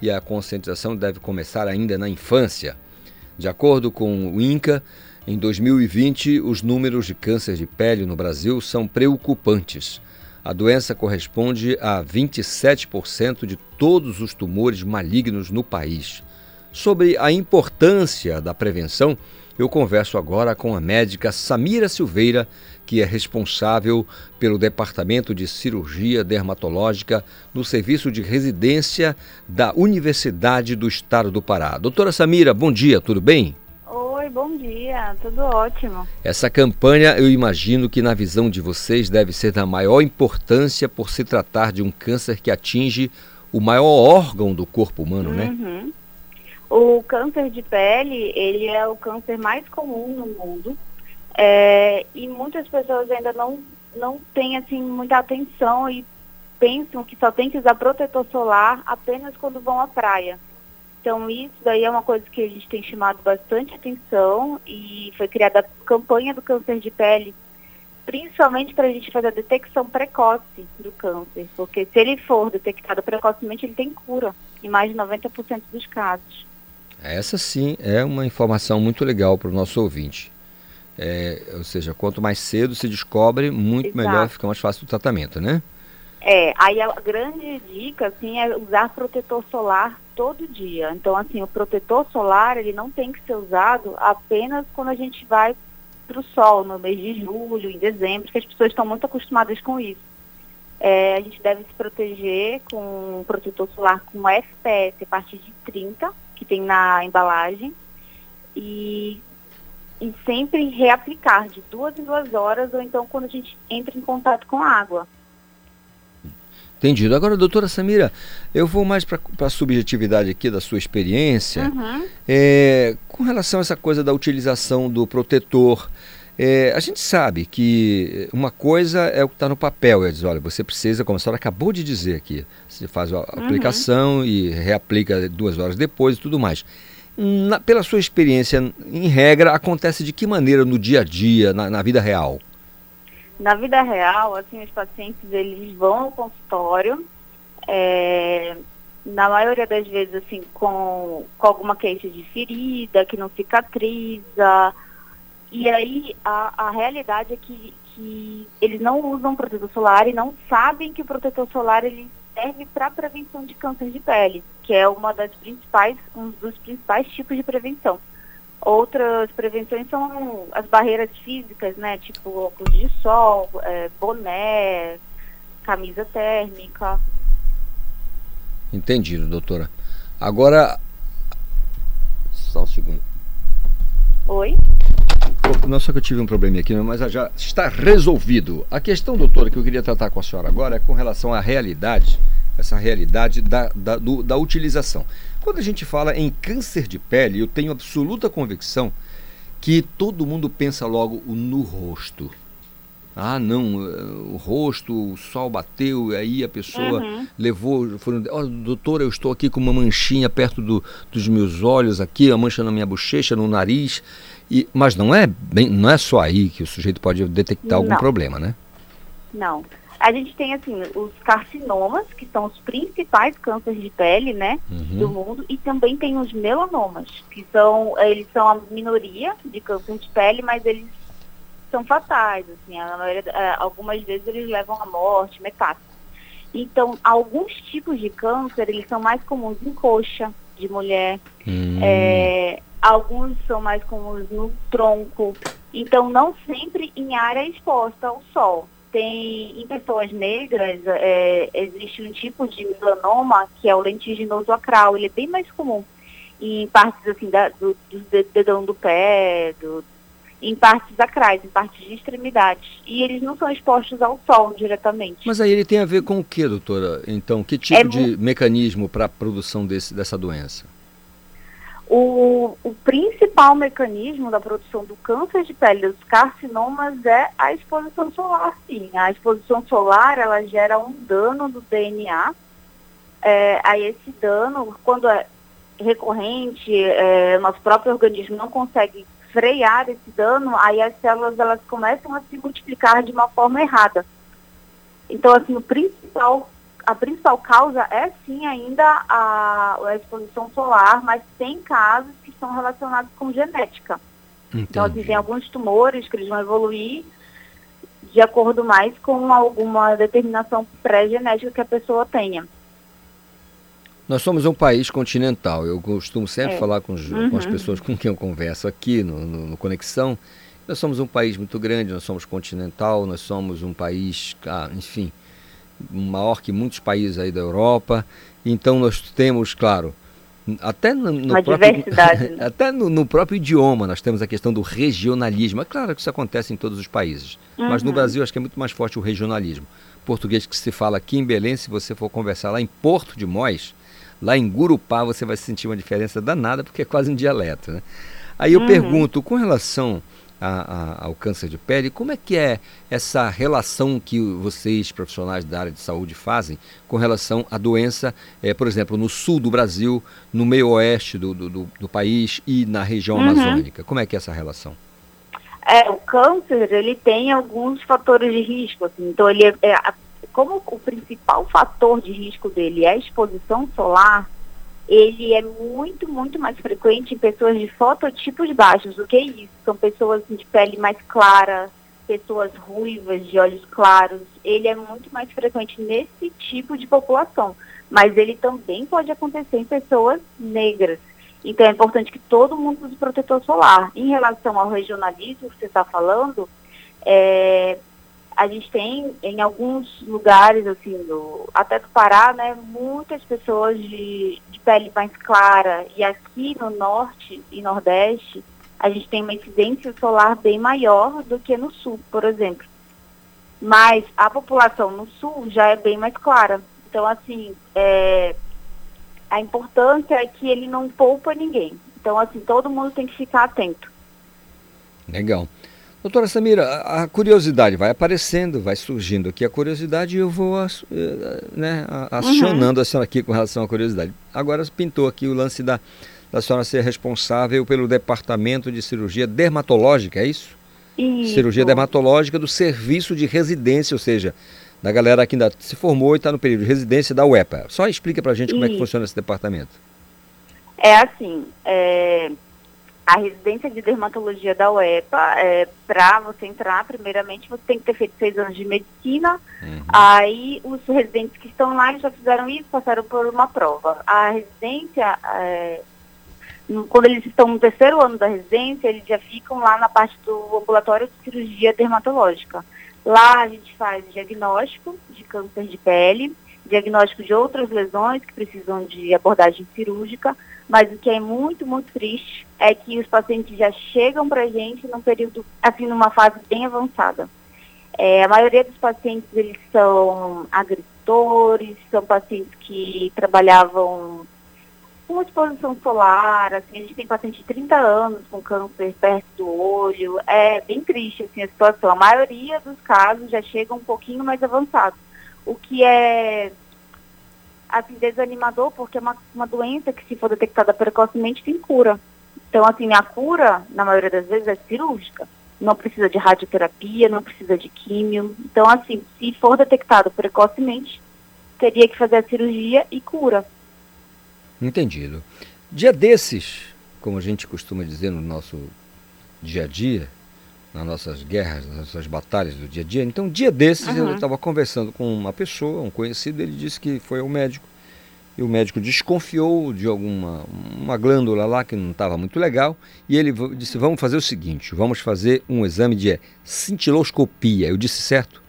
e a conscientização deve começar ainda na infância. De acordo com o INCA, em 2020, os números de câncer de pele no Brasil são preocupantes. A doença corresponde a 27% de todos os tumores malignos no país. Sobre a importância da prevenção, eu converso agora com a médica Samira Silveira, que é responsável pelo Departamento de Cirurgia Dermatológica no Serviço de Residência da Universidade do Estado do Pará. Doutora Samira, bom dia, tudo bem? Oi, bom dia, tudo ótimo. Essa campanha, eu imagino que na visão de vocês deve ser da maior importância por se tratar de um câncer que atinge o maior órgão do corpo humano, né? uhum. né? O câncer de pele, ele é o câncer mais comum no mundo é, e muitas pessoas ainda não, não têm assim, muita atenção e pensam que só tem que usar protetor solar apenas quando vão à praia. Então isso daí é uma coisa que a gente tem chamado bastante atenção e foi criada a campanha do câncer de pele, principalmente para a gente fazer a detecção precoce do câncer, porque se ele for detectado precocemente, ele tem cura em mais de 90% dos casos. Essa sim é uma informação muito legal para o nosso ouvinte. É, ou seja, quanto mais cedo se descobre, muito Exato. melhor fica mais fácil o tratamento, né? É, aí a grande dica, assim, é usar protetor solar todo dia. Então, assim, o protetor solar, ele não tem que ser usado apenas quando a gente vai para o sol, no mês de julho, em dezembro, porque as pessoas estão muito acostumadas com isso. É, a gente deve se proteger com um protetor solar com FPS a partir de 30, que tem na embalagem, e, e sempre reaplicar de duas em duas horas, ou então quando a gente entra em contato com a água. Entendido. Agora, doutora Samira, eu vou mais para a subjetividade aqui da sua experiência. Uhum. É, com relação a essa coisa da utilização do protetor, é, a gente sabe que uma coisa é o que está no papel, é dizer, olha, você precisa, como a senhora acabou de dizer aqui, você faz a uhum. aplicação e reaplica duas horas depois e tudo mais. Na, pela sua experiência, em regra, acontece de que maneira no dia a dia, na, na vida real? Na vida real, assim, os pacientes eles vão ao consultório, é, na maioria das vezes, assim, com, com alguma queixa de ferida, que não cicatriza. E aí a, a realidade é que, que eles não usam protetor solar e não sabem que o protetor solar ele serve para prevenção de câncer de pele, que é uma das principais, um dos principais tipos de prevenção. Outras prevenções são as barreiras físicas, né? Tipo óculos de sol, é, boné, camisa térmica. Entendido, doutora. Agora, só um segundo. Oi? Não só que eu tive um probleminha aqui, mas já está resolvido. A questão, doutora, que eu queria tratar com a senhora agora é com relação à realidade, essa realidade da, da, do, da utilização. Quando a gente fala em câncer de pele, eu tenho absoluta convicção que todo mundo pensa logo no rosto. Ah, não, o rosto, o sol bateu, e aí a pessoa uhum. levou. Foram, oh, doutor, eu estou aqui com uma manchinha perto do, dos meus olhos, aqui, a mancha na minha bochecha, no nariz. E, mas não é, bem, não é só aí que o sujeito pode detectar algum problema, né? Não. A gente tem, assim, os carcinomas, que são os principais cânceres de pele, né, uhum. do mundo, e também tem os melanomas, que são, eles são a minoria de câncer de pele, mas eles são fatais, assim, a maioria, é, algumas vezes eles levam à morte, metástase. Então, alguns tipos de câncer, eles são mais comuns em coxa de mulher, uhum. é, alguns são mais comuns no tronco, então não sempre em área exposta ao sol tem em pessoas negras é, existe um tipo de melanoma que é o lentiginoso acral, ele é bem mais comum em partes assim da, do, do dedão do pé, do, em partes acrais, em partes de extremidades. E eles não são expostos ao sol diretamente. Mas aí ele tem a ver com o que, doutora? Então, que tipo é de mecanismo para a produção desse, dessa doença? O, o, principal mecanismo da produção do câncer de pele dos carcinomas é a exposição solar, sim. A exposição solar, ela gera um dano do DNA. É, aí esse dano, quando é recorrente, é, nosso próprio organismo não consegue frear esse dano, aí as células elas começam a se multiplicar de uma forma errada. Então, assim, o principal a principal causa é sim ainda a, a, exposição solar, mas tem casos que são relacionados com genética. Entendi. Então, assim, tem alguns tumores que eles vão evoluir de acordo mais com alguma determinação pré-genética que a pessoa tenha. Nós somos um país continental. Eu costumo sempre é. falar com, uhum. com, as pessoas com quem eu converso aqui no, no, no, Conexão. Nós somos um país muito grande, nós somos continental, nós somos um país, ah, enfim, maior que muitos países aí da Europa. Então nós temos, claro, até no, no próprio, até no, no, próprio idioma nós temos a questão do regionalismo. É claro que isso acontece em todos os países, uhum. mas no uhum. Brasil acho que é muito mais forte o regionalismo. Português que se fala aqui em Belém, se você for conversar lá em Porto de Mós, lá em Gurupá, você vai sentir uma diferença danada, porque é quase um dialeto. Né? Aí eu uhum. pergunto, com relação a, a, ao câncer de pele. Como é que é essa relação que vocês, profissionais da área de saúde, fazem com relação à doença, é, por exemplo, no sul do Brasil, no meio oeste do, do, do país e na região uhum. amazônica? Como é que é essa relação? É, o câncer, ele tem alguns fatores de risco, assim, então ele é, é, como o principal fator de risco dele é a exposição solar, ele é muito, muito mais frequente em pessoas de fototipos baixos. O que é isso? São pessoas de pele mais clara, pessoas ruivas, de olhos claros. Ele é muito mais frequente nesse tipo de população. Mas ele também pode acontecer em pessoas negras. Então é importante que todo mundo use protetor solar. Em relação ao regionalismo que você está falando, é, a gente tem em alguns lugares, assim, do, até do Pará, né, muitas pessoas de, de pele mais clara. E aqui no norte e nordeste, a gente tem uma incidência solar bem maior do que no sul, por exemplo. Mas a população no sul já é bem mais clara. Então, assim, é, a importância é que ele não poupa ninguém. Então, assim, todo mundo tem que ficar atento. Legal. Doutora Samira, a curiosidade vai aparecendo, vai surgindo aqui a curiosidade e eu vou eh, né, acionando uhum. a senhora aqui com relação à curiosidade. Agora pintou aqui o lance da, da senhora ser responsável pelo departamento de cirurgia dermatológica, é isso? Isso. Cirurgia dermatológica do serviço de residência, ou seja, da galera que ainda se formou e está no período de residência da UEPA. Só explica para a gente como é que funciona esse departamento. É assim, é, a residência de dermatologia da UEPA, é, para você entrar, primeiramente, você tem que ter feito seis anos de medicina. Uhum. Aí, os residentes que estão lá já fizeram isso, passaram por uma prova. A residência, é, quando eles estão no terceiro ano da residência, eles já ficam lá na parte do ambulatório de cirurgia dermatológica. Lá a gente faz diagnóstico de câncer de pele, diagnóstico de outras lesões que precisam de abordagem cirúrgica, mas o que é muito, muito triste é que os pacientes já chegam para a gente num período, assim, numa fase bem avançada. É, a maioria dos pacientes, eles são agricultores, são pacientes que trabalhavam com exposição solar, assim, a gente tem paciente de 30 anos com câncer perto do olho, é bem triste, assim, a situação. A maioria dos casos já chega um pouquinho mais avançado, o que é assim, desanimador, porque é uma, uma doença que, se for detectada precocemente, tem cura. Então, assim, a cura, na maioria das vezes, é cirúrgica. Não precisa de radioterapia, não precisa de químio. Então, assim, se for detectado precocemente, teria que fazer a cirurgia e cura. Entendido. Dia desses, como a gente costuma dizer no nosso dia a dia, nas nossas guerras, nas nossas batalhas do dia a dia. Então, dia desses, uhum. eu estava conversando com uma pessoa, um conhecido, ele disse que foi ao médico e o médico desconfiou de alguma uma glândula lá que não estava muito legal e ele disse vamos fazer o seguinte vamos fazer um exame de cintiloscopia eu disse certo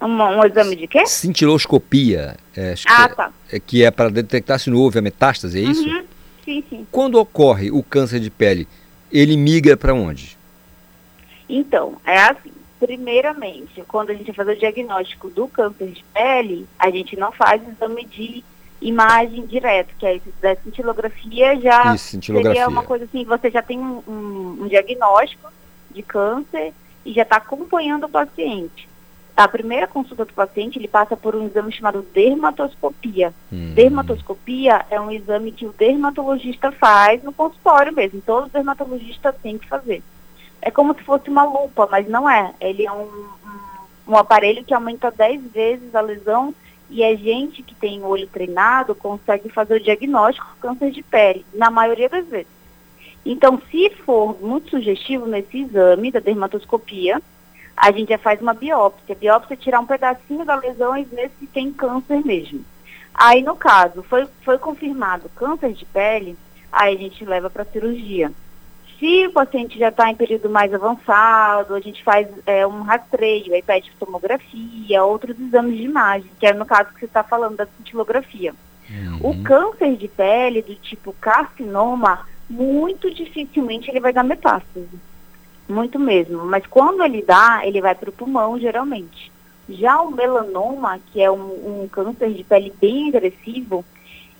um, um exame de quê cintiloscopia é, ah, tá. é, que é para detectar se não houve a metástase é isso uhum. sim sim quando ocorre o câncer de pele ele migra para onde? Então, é assim. Primeiramente, quando a gente vai fazer o diagnóstico do câncer de pele, a gente não faz exame de imagem direto, que é isso da cintilografia já isso, cintilografia. seria uma coisa assim, você já tem um, um, um diagnóstico de câncer e já está acompanhando o paciente. A primeira consulta do paciente, ele passa por um exame chamado dermatoscopia. Hum. Dermatoscopia é um exame que o dermatologista faz no consultório mesmo. Todo dermatologista tem que fazer. É como se fosse uma lupa, mas não é. Ele é um, um, aparelho que aumenta 10 vezes a lesão e a gente que tem o olho treinado consegue fazer o diagnóstico do câncer de pele, na maioria das vezes. Então, se for muito sugestivo nesse exame da dermatoscopia, a gente já faz uma biópsia. A biópsia é tirar um pedacinho da lesão e ver se tem câncer mesmo. Aí, no caso, foi, foi confirmado câncer de pele, aí a gente leva para cirurgia. Se o paciente já está em período mais avançado, a gente faz é, um rastreio, aí pede tomografia, outros exames de imagem, que é no caso que você está falando da cintilografia. Uhum. O câncer de pele do tipo carcinoma, muito dificilmente ele vai dar metástase. Muito mesmo. Mas quando ele dá, ele vai para o pulmão, geralmente. Já o melanoma, que é um, um câncer de pele bem agressivo,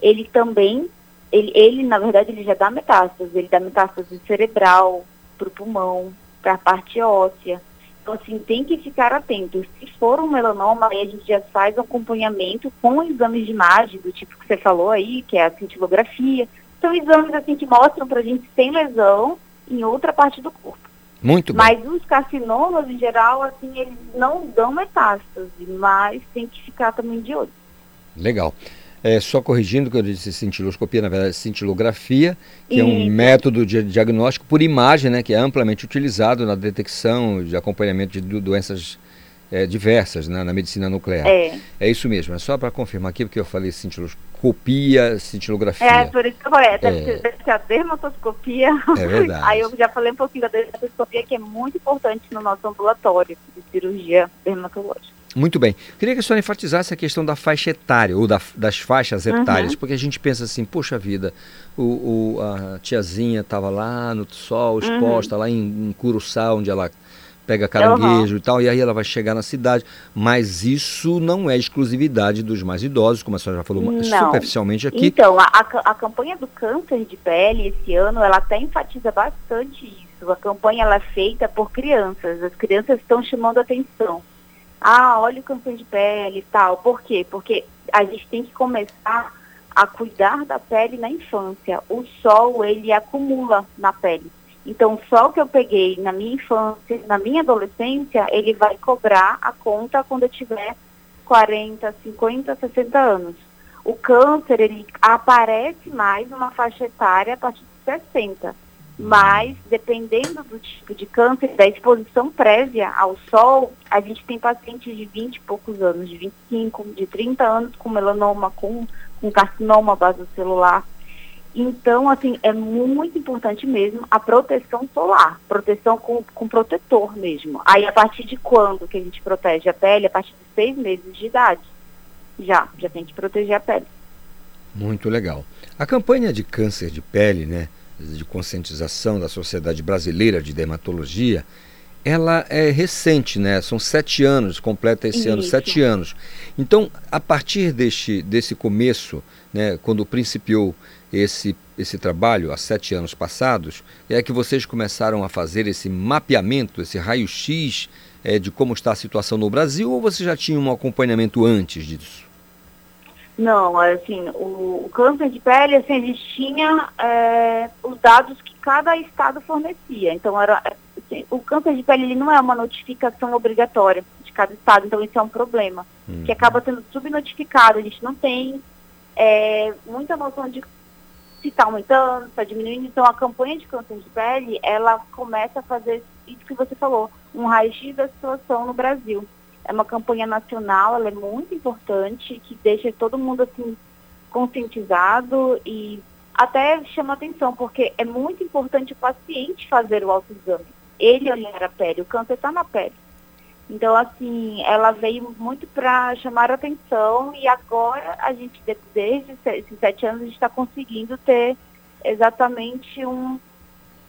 ele também ele, ele, na verdade, ele já dá metástase, ele dá metástase cerebral, para o pulmão, para a parte óssea. Então, assim, tem que ficar atento. Se for um melanoma, aí a gente já faz acompanhamento com exames de imagem, do tipo que você falou aí, que é a cintilografia. São exames, assim, que mostram para a gente se tem lesão em outra parte do corpo. Muito bem. Mas os carcinomas, em geral, assim, eles não dão metástase, mas tem que ficar também de olho. Legal. É, só corrigindo que eu disse cintiloscopia, na verdade é cintilografia, que é um método de diagnóstico por imagem, né, que é amplamente utilizado na detecção de acompanhamento de doenças é, diversas né, na medicina nuclear. É. é isso mesmo, é só para confirmar aqui, porque eu falei cintiloscopia, cintilografia. É, por isso que eu falei, é. deve, ser a dermatoscopia. É verdade. Aí eu já falei um pouquinho da dermatoscopia, que é muito importante no nosso ambulatório de cirurgia dermatológica. Muito bem. Queria que a senhora enfatizasse a questão da faixa etária, ou da, das faixas etárias, uhum. porque a gente pensa assim, poxa vida, o, o a tiazinha estava lá no sol, uhum. exposta, uhum. lá em, em Curuçá, onde ela pega caranguejo uhum. e tal, e aí ela vai chegar na cidade. Mas isso não é exclusividade dos mais idosos, como a senhora já falou não. superficialmente aqui. Então, a, a campanha do câncer de pele esse ano, ela até enfatiza bastante isso. A campanha ela é feita por crianças. As crianças estão chamando atenção ah, olha o câncer de pele e tal. Por quê? Porque a gente tem que começar a cuidar da pele na infância. O sol, ele acumula na pele. Então, o sol que eu peguei na minha infância, na minha adolescência, ele vai cobrar a conta quando eu tiver 40, 50, 60 anos. O câncer, ele aparece mais numa faixa etária a partir de 60 mas dependendo do tipo de câncer, da exposição prévia ao sol, a gente tem pacientes de 20 e poucos anos, de 25, de 30 anos com melanoma, com, com carcinoma basocelular. Então, assim, é muito importante mesmo a proteção solar, proteção com, com protetor mesmo. Aí, a partir de quando que a gente protege a pele? A partir de seis meses de idade. Já, já tem que proteger a pele. Muito legal. A campanha de câncer de pele, né? De conscientização da Sociedade Brasileira de Dermatologia, ela é recente, né? São sete anos, completa esse Isso. ano sete anos. Então, a partir deste, desse começo, né, quando principiou esse, esse trabalho, há sete anos passados, é que vocês começaram a fazer esse mapeamento, esse raio-x é, de como está a situação no Brasil, ou você já tinha um acompanhamento antes disso? Não, assim, o, o câncer de pele, assim, a gente tinha é, os dados que cada estado fornecia. Então, era, assim, o câncer de pele ele não é uma notificação obrigatória de cada estado, então isso é um problema, uhum. que acaba sendo subnotificado. A gente não tem é, muita noção de se está aumentando, se está diminuindo. Então, a campanha de câncer de pele, ela começa a fazer isso que você falou, um raio-x da situação no Brasil. É uma campanha nacional, ela é muito importante, que deixa todo mundo assim conscientizado e até chama atenção, porque é muito importante o paciente fazer o autoexame. Ele olhar a pele, o câncer está na pele. Então, assim, ela veio muito para chamar atenção e agora a gente, desde esses sete anos, a gente está conseguindo ter exatamente um,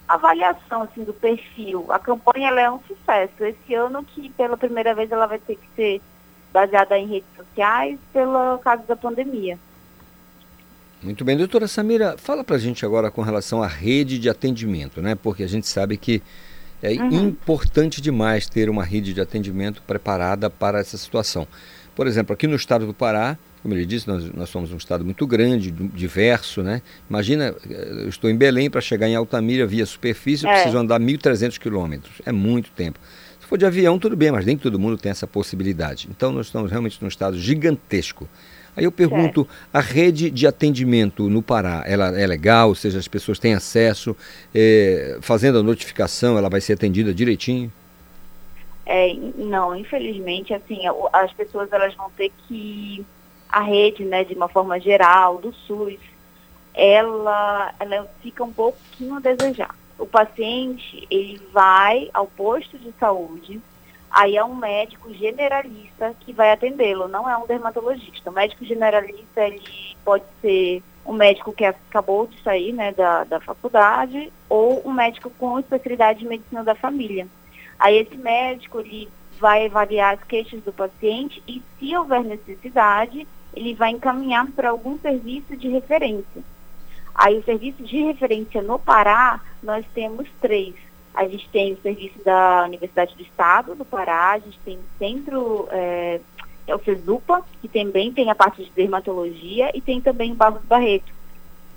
avaliação assim, do perfil. A campanha é um sucesso. Esse ano que pela primeira vez ela vai ter que ser baseada em redes sociais pelo caso da pandemia. Muito bem, doutora Samira, fala para a gente agora com relação à rede de atendimento, né? Porque a gente sabe que é uhum. importante demais ter uma rede de atendimento preparada para essa situação. Por exemplo, aqui no estado do Pará, como ele disse, nós, nós somos um estado muito grande, diverso, né? Imagina, eh, eu estou em Belém para chegar em Altamira via superfície, eu é. preciso andar 1.300 quilômetros. É muito tempo. Se for de avião, tudo bem, mas nem todo mundo tem essa possibilidade. Então, nós estamos realmente num estado gigantesco. Aí eu pergunto, a rede de atendimento no Pará, ela é legal? Ou seja, as pessoas têm acesso? É, fazendo a notificação, ela vai ser atendida direitinho? É, não, infelizmente, assim, as pessoas elas vão ter que a rede, né, de uma forma geral, do SUS, ela, ela fica um pouquinho a desejar. O paciente, ele vai ao posto de saúde, aí é um médico generalista que vai atendê-lo, não é um dermatologista. O médico generalista, ele pode ser um médico que acabou de sair né, da, da faculdade ou um médico com especialidade de medicina da família. Aí esse médico, ele vai avaliar as queixas do paciente e, se houver necessidade, ele vai encaminhar para algum serviço de referência. Aí o serviço de referência no Pará, nós temos três. A gente tem o serviço da Universidade do Estado do Pará, a gente tem o centro, é, é o CESUPA, que também tem a parte de dermatologia, e tem também o Barros Barreto,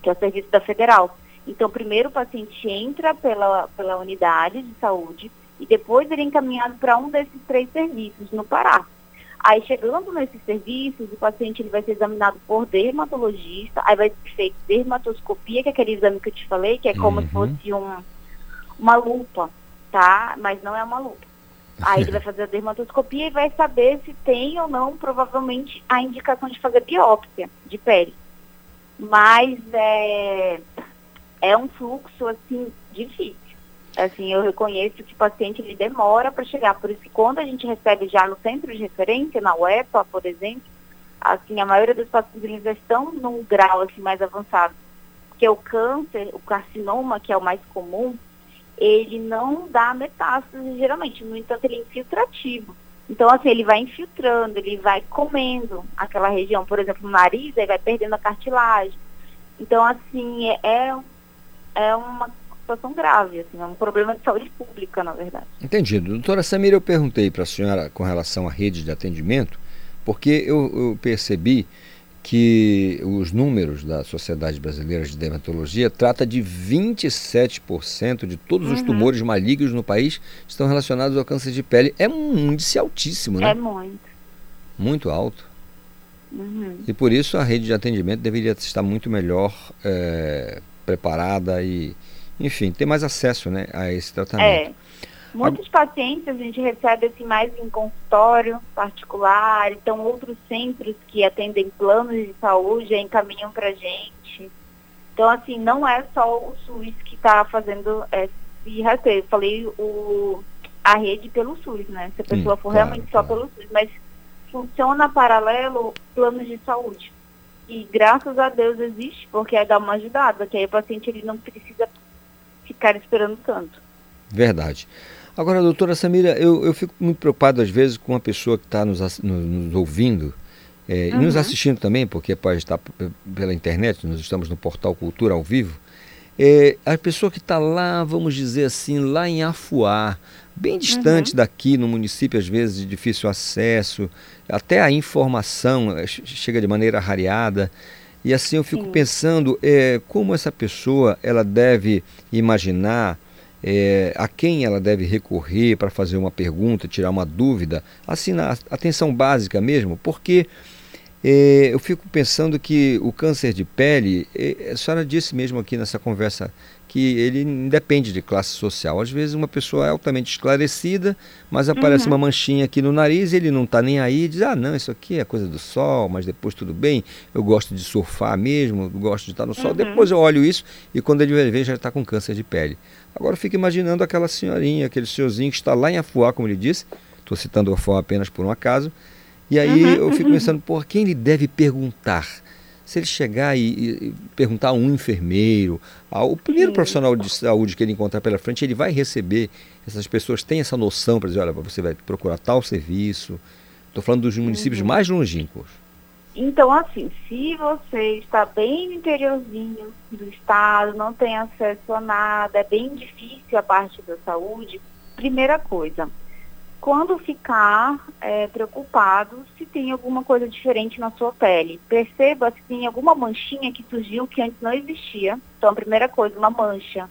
que é o serviço da Federal. Então, primeiro o paciente entra pela, pela unidade de saúde e depois ele é encaminhado para um desses três serviços no Pará. Aí, chegando nesses serviços, o paciente ele vai ser examinado por dermatologista, aí vai ser feita dermatoscopia, que é aquele exame que eu te falei, que é como uhum. se fosse um, uma lupa, tá? Mas não é uma lupa. Aí ele vai fazer a dermatoscopia e vai saber se tem ou não, provavelmente, a indicação de fazer biópsia de pele. Mas é, é um fluxo, assim, difícil. Assim, eu reconheço que o paciente ele demora para chegar. Por isso que quando a gente recebe já no centro de referência, na UEPA, por exemplo, assim, a maioria dos pacientes já estão num grau assim, mais avançado. Porque o câncer, o carcinoma, que é o mais comum, ele não dá metástase geralmente, no entanto ele é infiltrativo. Então, assim, ele vai infiltrando, ele vai comendo aquela região, por exemplo, no nariz, ele vai perdendo a cartilagem. Então, assim, é, é uma situação grave, assim, é um problema de saúde pública, na verdade. Entendido. Doutora Samira, eu perguntei para a senhora com relação à rede de atendimento, porque eu, eu, percebi que os números da Sociedade Brasileira de Dermatologia trata de 27% de todos uhum. os tumores malignos no país estão relacionados ao câncer de pele. É um índice altíssimo, né? É muito. Muito alto. Uhum. E por isso a rede de atendimento deveria estar muito melhor é, preparada e, enfim, ter mais acesso né, a esse tratamento. É. Muitos pacientes a gente recebe assim, mais em consultório particular, então outros centros que atendem planos de saúde encaminham para a gente. Então, assim, não é só o SUS que está fazendo esse rastreio. Eu falei o, a rede pelo SUS, né? Se a pessoa for claro, realmente claro. só pelo SUS, mas funciona paralelo planos de saúde. E graças a Deus existe, porque é dar uma ajudada, que aí o paciente ele não precisa ficar esperando tanto. Verdade. Agora, doutora Samira, eu, eu fico muito preocupado às vezes com uma pessoa que está nos, nos, ouvindo é, uhum. e nos uhum. assistindo também, porque pode estar pela internet, nós estamos no portal Cultura ao vivo. É, a pessoa que está lá, vamos dizer assim, lá em Afuá, bem distante uhum. daqui, no município, às vezes de difícil acesso, até a informação é, chega de maneira rareada. E assim eu fico Sim. pensando é, como essa pessoa ela deve imaginar é, a quem ela deve recorrer para fazer uma pergunta, tirar uma dúvida, assim na atenção básica mesmo, porque é, eu fico pensando que o câncer de pele, é, a senhora disse mesmo aqui nessa conversa que ele independe de classe social. Às vezes uma pessoa é altamente esclarecida, mas aparece uhum. uma manchinha aqui no nariz e ele não está nem aí, diz, ah não, isso aqui é coisa do sol, mas depois tudo bem, eu gosto de surfar mesmo, gosto de estar no sol. Uhum. Depois eu olho isso e quando ele vai ver já está com câncer de pele. Agora eu fico imaginando aquela senhorinha, aquele senhorzinho que está lá em Afuá, como ele disse, estou citando Afuá apenas por um acaso, e aí uhum. eu fico pensando, por quem ele deve perguntar? se ele chegar e, e perguntar a um enfermeiro, ao primeiro Sim. profissional de saúde que ele encontrar pela frente, ele vai receber. Essas pessoas têm essa noção para dizer, olha, você vai procurar tal serviço. Estou falando dos municípios uhum. mais longínquos. Então, assim, se você está bem no interiorzinho do estado, não tem acesso a nada, é bem difícil a parte da saúde, primeira coisa, quando ficar é, preocupado se tem alguma coisa diferente na sua pele. Perceba se tem alguma manchinha que surgiu que antes não existia. Então, a primeira coisa, uma mancha.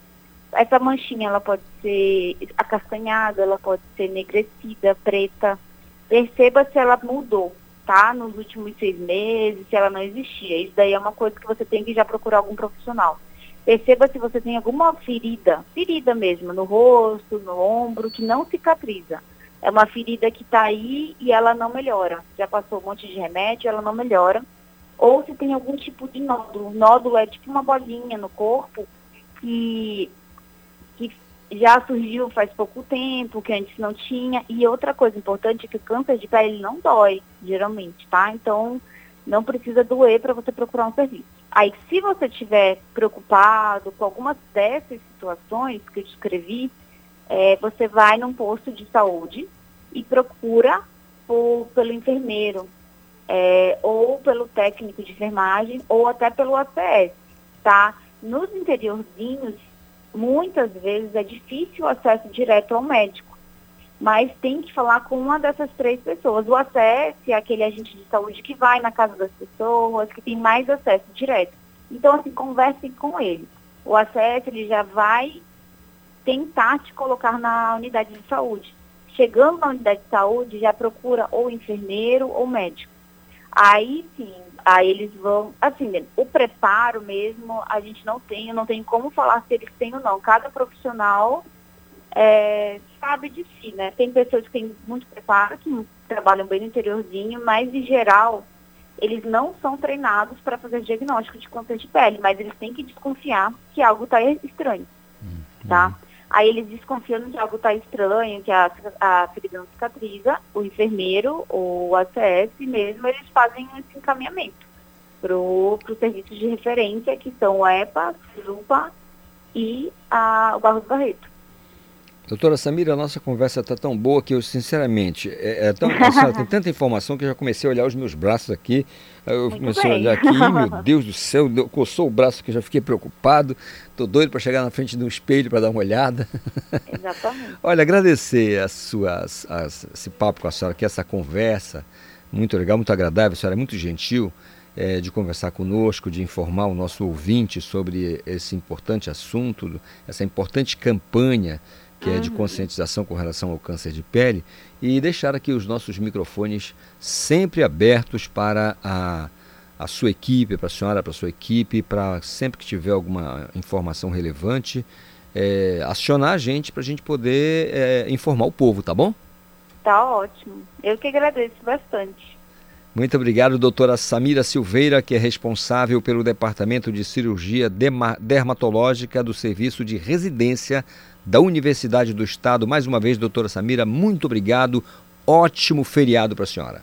Essa manchinha, ela pode ser acastanhada, ela pode ser enegrecida, preta. Perceba se ela mudou, tá? Nos últimos seis meses, se ela não existia. Isso daí é uma coisa que você tem que já procurar algum profissional. Perceba se você tem alguma ferida, ferida mesmo, no rosto, no ombro, que não cicatriza é uma ferida que está aí e ela não melhora. Já passou um monte de remédio, ela não melhora. Ou se tem algum tipo de nódulo. Nódulo é tipo uma bolinha no corpo que, que já surgiu faz pouco tempo, que antes não tinha. E outra coisa importante é que o câncer de pele não dói, geralmente, tá? Então, não precisa doer para você procurar um serviço. Aí, se você estiver preocupado com algumas dessas situações que eu descrevi, é, você vai num posto de saúde e procura por, pelo enfermeiro, é, ou pelo técnico de enfermagem, ou até pelo ACS, tá? Nos interiorzinhos, muitas vezes é difícil o acesso direto ao médico, mas tem que falar com uma dessas três pessoas. O ACS é aquele agente de saúde que vai na casa das pessoas, que tem mais acesso direto. Então, assim, conversem com ele. O ACS, ele já vai tentar te colocar na unidade de saúde. Chegando na unidade de saúde, já procura ou enfermeiro ou médico. Aí sim, aí eles vão, assim, o preparo mesmo, a gente não tem, não tenho como falar se eles têm ou não. Cada profissional é, sabe de si, né? Tem pessoas que têm muito preparo, que trabalham bem no interiorzinho, mas em geral eles não são treinados para fazer diagnóstico de câncer de pele, mas eles têm que desconfiar que algo está estranho, uhum. tá? Aí eles desconfiando que algo está estranho, que a, a ferida não cicatriza, o enfermeiro ou o ACS mesmo, eles fazem esse encaminhamento para os serviços de referência, que são o EPA, a e a, o Barros Barreto. Doutora Samira, a nossa conversa está tão boa que eu, sinceramente, é, é tão, a tem tanta informação que eu já comecei a olhar os meus braços aqui. Eu Muito comecei bem. a olhar aqui, meu Deus do céu, deu, coçou o braço que eu já fiquei preocupado. Estou doido para chegar na frente de um espelho para dar uma olhada. Exatamente. Olha, agradecer a suas, as, esse papo com a senhora aqui, essa conversa. Muito legal, muito agradável. A senhora é muito gentil. É, de conversar conosco, de informar o nosso ouvinte sobre esse importante assunto, essa importante campanha que é de uhum. conscientização com relação ao câncer de pele, e deixar aqui os nossos microfones sempre abertos para a, a sua equipe, para a senhora, para a sua equipe, para sempre que tiver alguma informação relevante, é, acionar a gente para a gente poder é, informar o povo, tá bom? Tá ótimo. Eu que agradeço bastante. Muito obrigado, doutora Samira Silveira, que é responsável pelo Departamento de Cirurgia Dermatológica do Serviço de Residência da Universidade do Estado. Mais uma vez, doutora Samira, muito obrigado. Ótimo feriado para a senhora.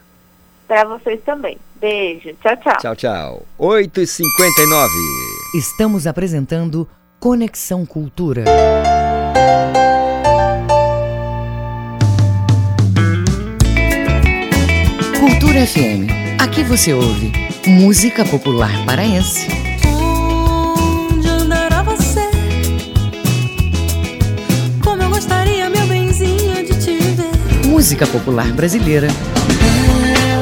Para vocês também. Beijo. Tchau, tchau. Tchau, tchau. 8h59. Estamos apresentando Conexão Cultura. Cultura FM. Aqui você ouve música popular paraense música popular brasileira.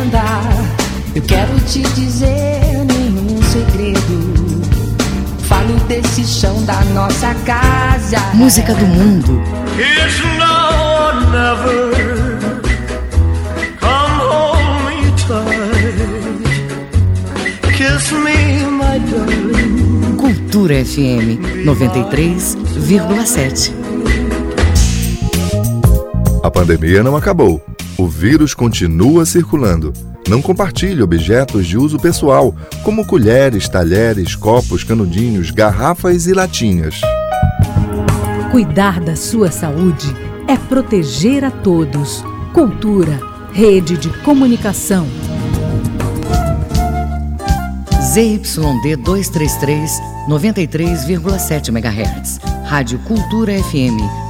Anda, eu quero te dizer nenhum segredo. Falo desse chão da nossa casa. Música do mundo. It's now or never. Come hold me tight. Kiss me, my darling. Cultura FM 93,7. A pandemia não acabou. O vírus continua circulando. Não compartilhe objetos de uso pessoal, como colheres, talheres, copos, canudinhos, garrafas e latinhas. Cuidar da sua saúde é proteger a todos. Cultura, rede de comunicação. ZYD 233, 93,7 MHz. Rádio Cultura FM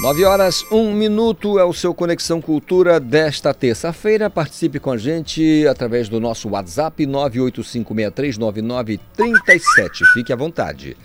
9 horas, 1 minuto é o seu Conexão Cultura desta terça-feira. Participe com a gente através do nosso WhatsApp 985639937. Fique à vontade.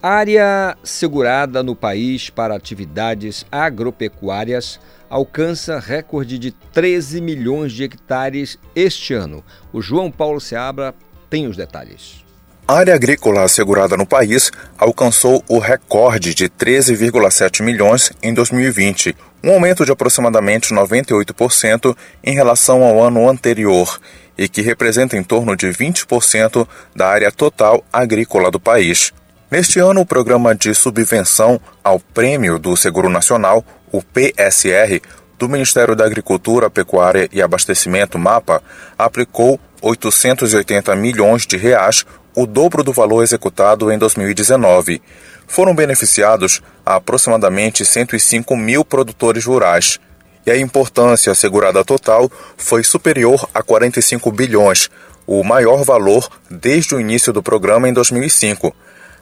Área segurada no país para atividades agropecuárias alcança recorde de 13 milhões de hectares este ano. O João Paulo Seabra tem os detalhes. A área agrícola assegurada no país alcançou o recorde de 13,7 milhões em 2020, um aumento de aproximadamente 98% em relação ao ano anterior e que representa em torno de 20% da área total agrícola do país. Neste ano, o programa de subvenção ao Prêmio do Seguro Nacional, o PSR, do Ministério da Agricultura, Pecuária e Abastecimento, MAPA, aplicou 880 milhões de reais o dobro do valor executado em 2019. Foram beneficiados aproximadamente 105 mil produtores rurais. E a importância assegurada total foi superior a 45 bilhões, o maior valor desde o início do programa em 2005.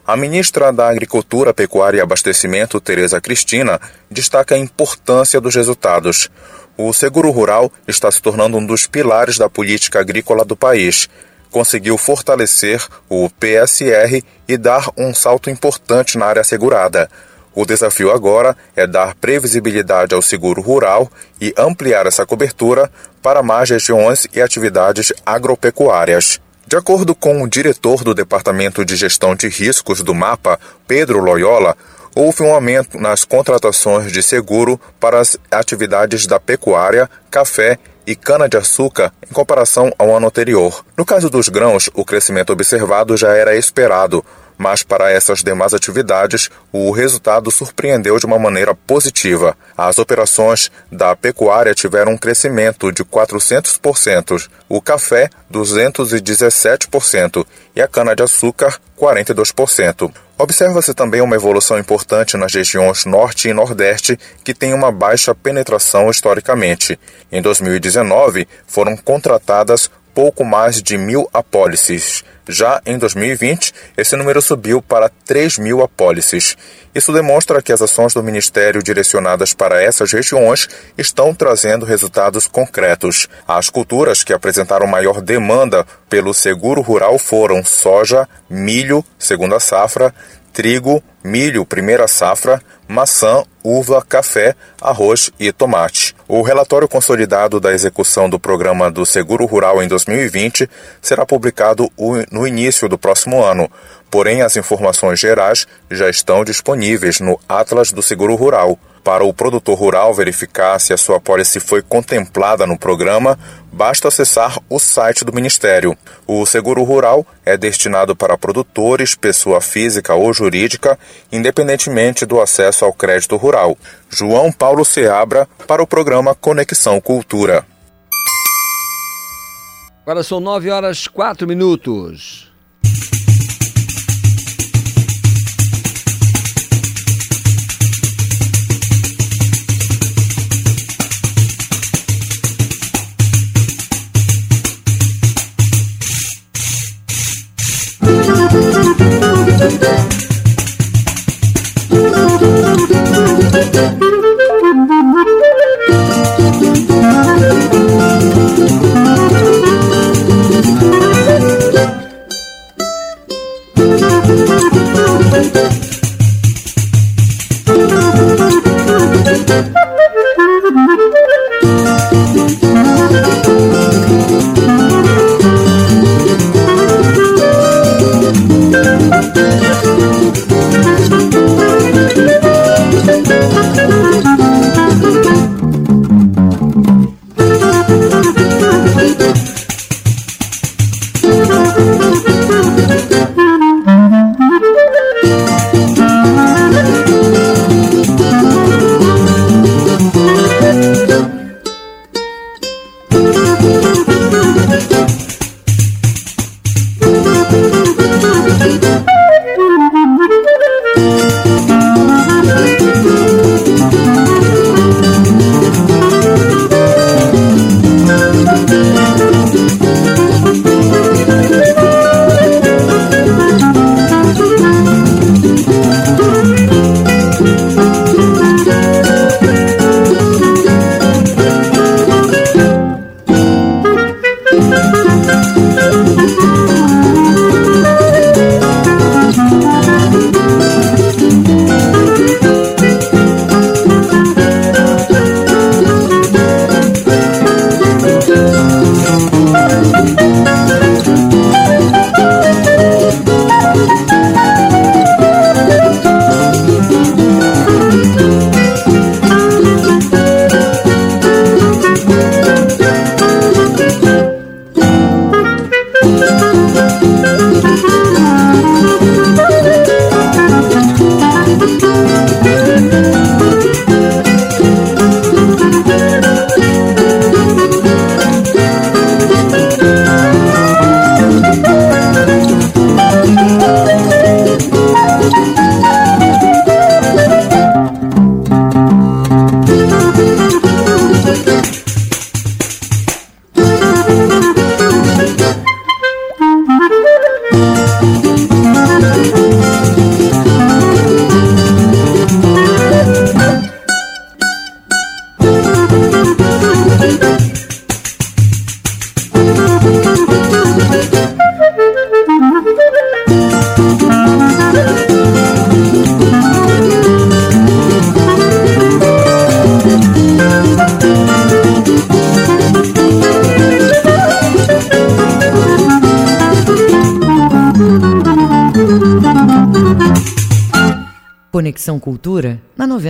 A ministra da Agricultura, Pecuária e Abastecimento, Tereza Cristina, destaca a importância dos resultados. O seguro rural está se tornando um dos pilares da política agrícola do país conseguiu fortalecer o PSR e dar um salto importante na área segurada. O desafio agora é dar previsibilidade ao seguro rural e ampliar essa cobertura para mais regiões e atividades agropecuárias. De acordo com o diretor do Departamento de Gestão de Riscos do MAPA, Pedro Loyola, houve um aumento nas contratações de seguro para as atividades da pecuária, café e cana-de-açúcar em comparação ao ano anterior. No caso dos grãos, o crescimento observado já era esperado, mas para essas demais atividades, o resultado surpreendeu de uma maneira positiva. As operações da pecuária tiveram um crescimento de 400%, o café 217% e a cana-de-açúcar 42%. Observa-se também uma evolução importante nas regiões Norte e Nordeste, que têm uma baixa penetração historicamente. Em 2019, foram contratadas pouco mais de mil apólices. Já em 2020, esse número subiu para 3 mil apólices. Isso demonstra que as ações do Ministério direcionadas para essas regiões estão trazendo resultados concretos. As culturas que apresentaram maior demanda pelo seguro rural foram soja, milho, segunda safra, trigo, milho, primeira safra, maçã, uva, café, arroz e tomate. O relatório consolidado da execução do programa do Seguro Rural em 2020 será publicado no início do próximo ano. Porém, as informações gerais já estão disponíveis no Atlas do Seguro Rural. Para o produtor rural verificar se a sua pólice foi contemplada no programa, basta acessar o site do Ministério. O seguro rural é destinado para produtores, pessoa física ou jurídica, independentemente do acesso ao crédito rural. João Paulo Seabra para o programa Conexão Cultura. Agora são 9 horas 4 minutos.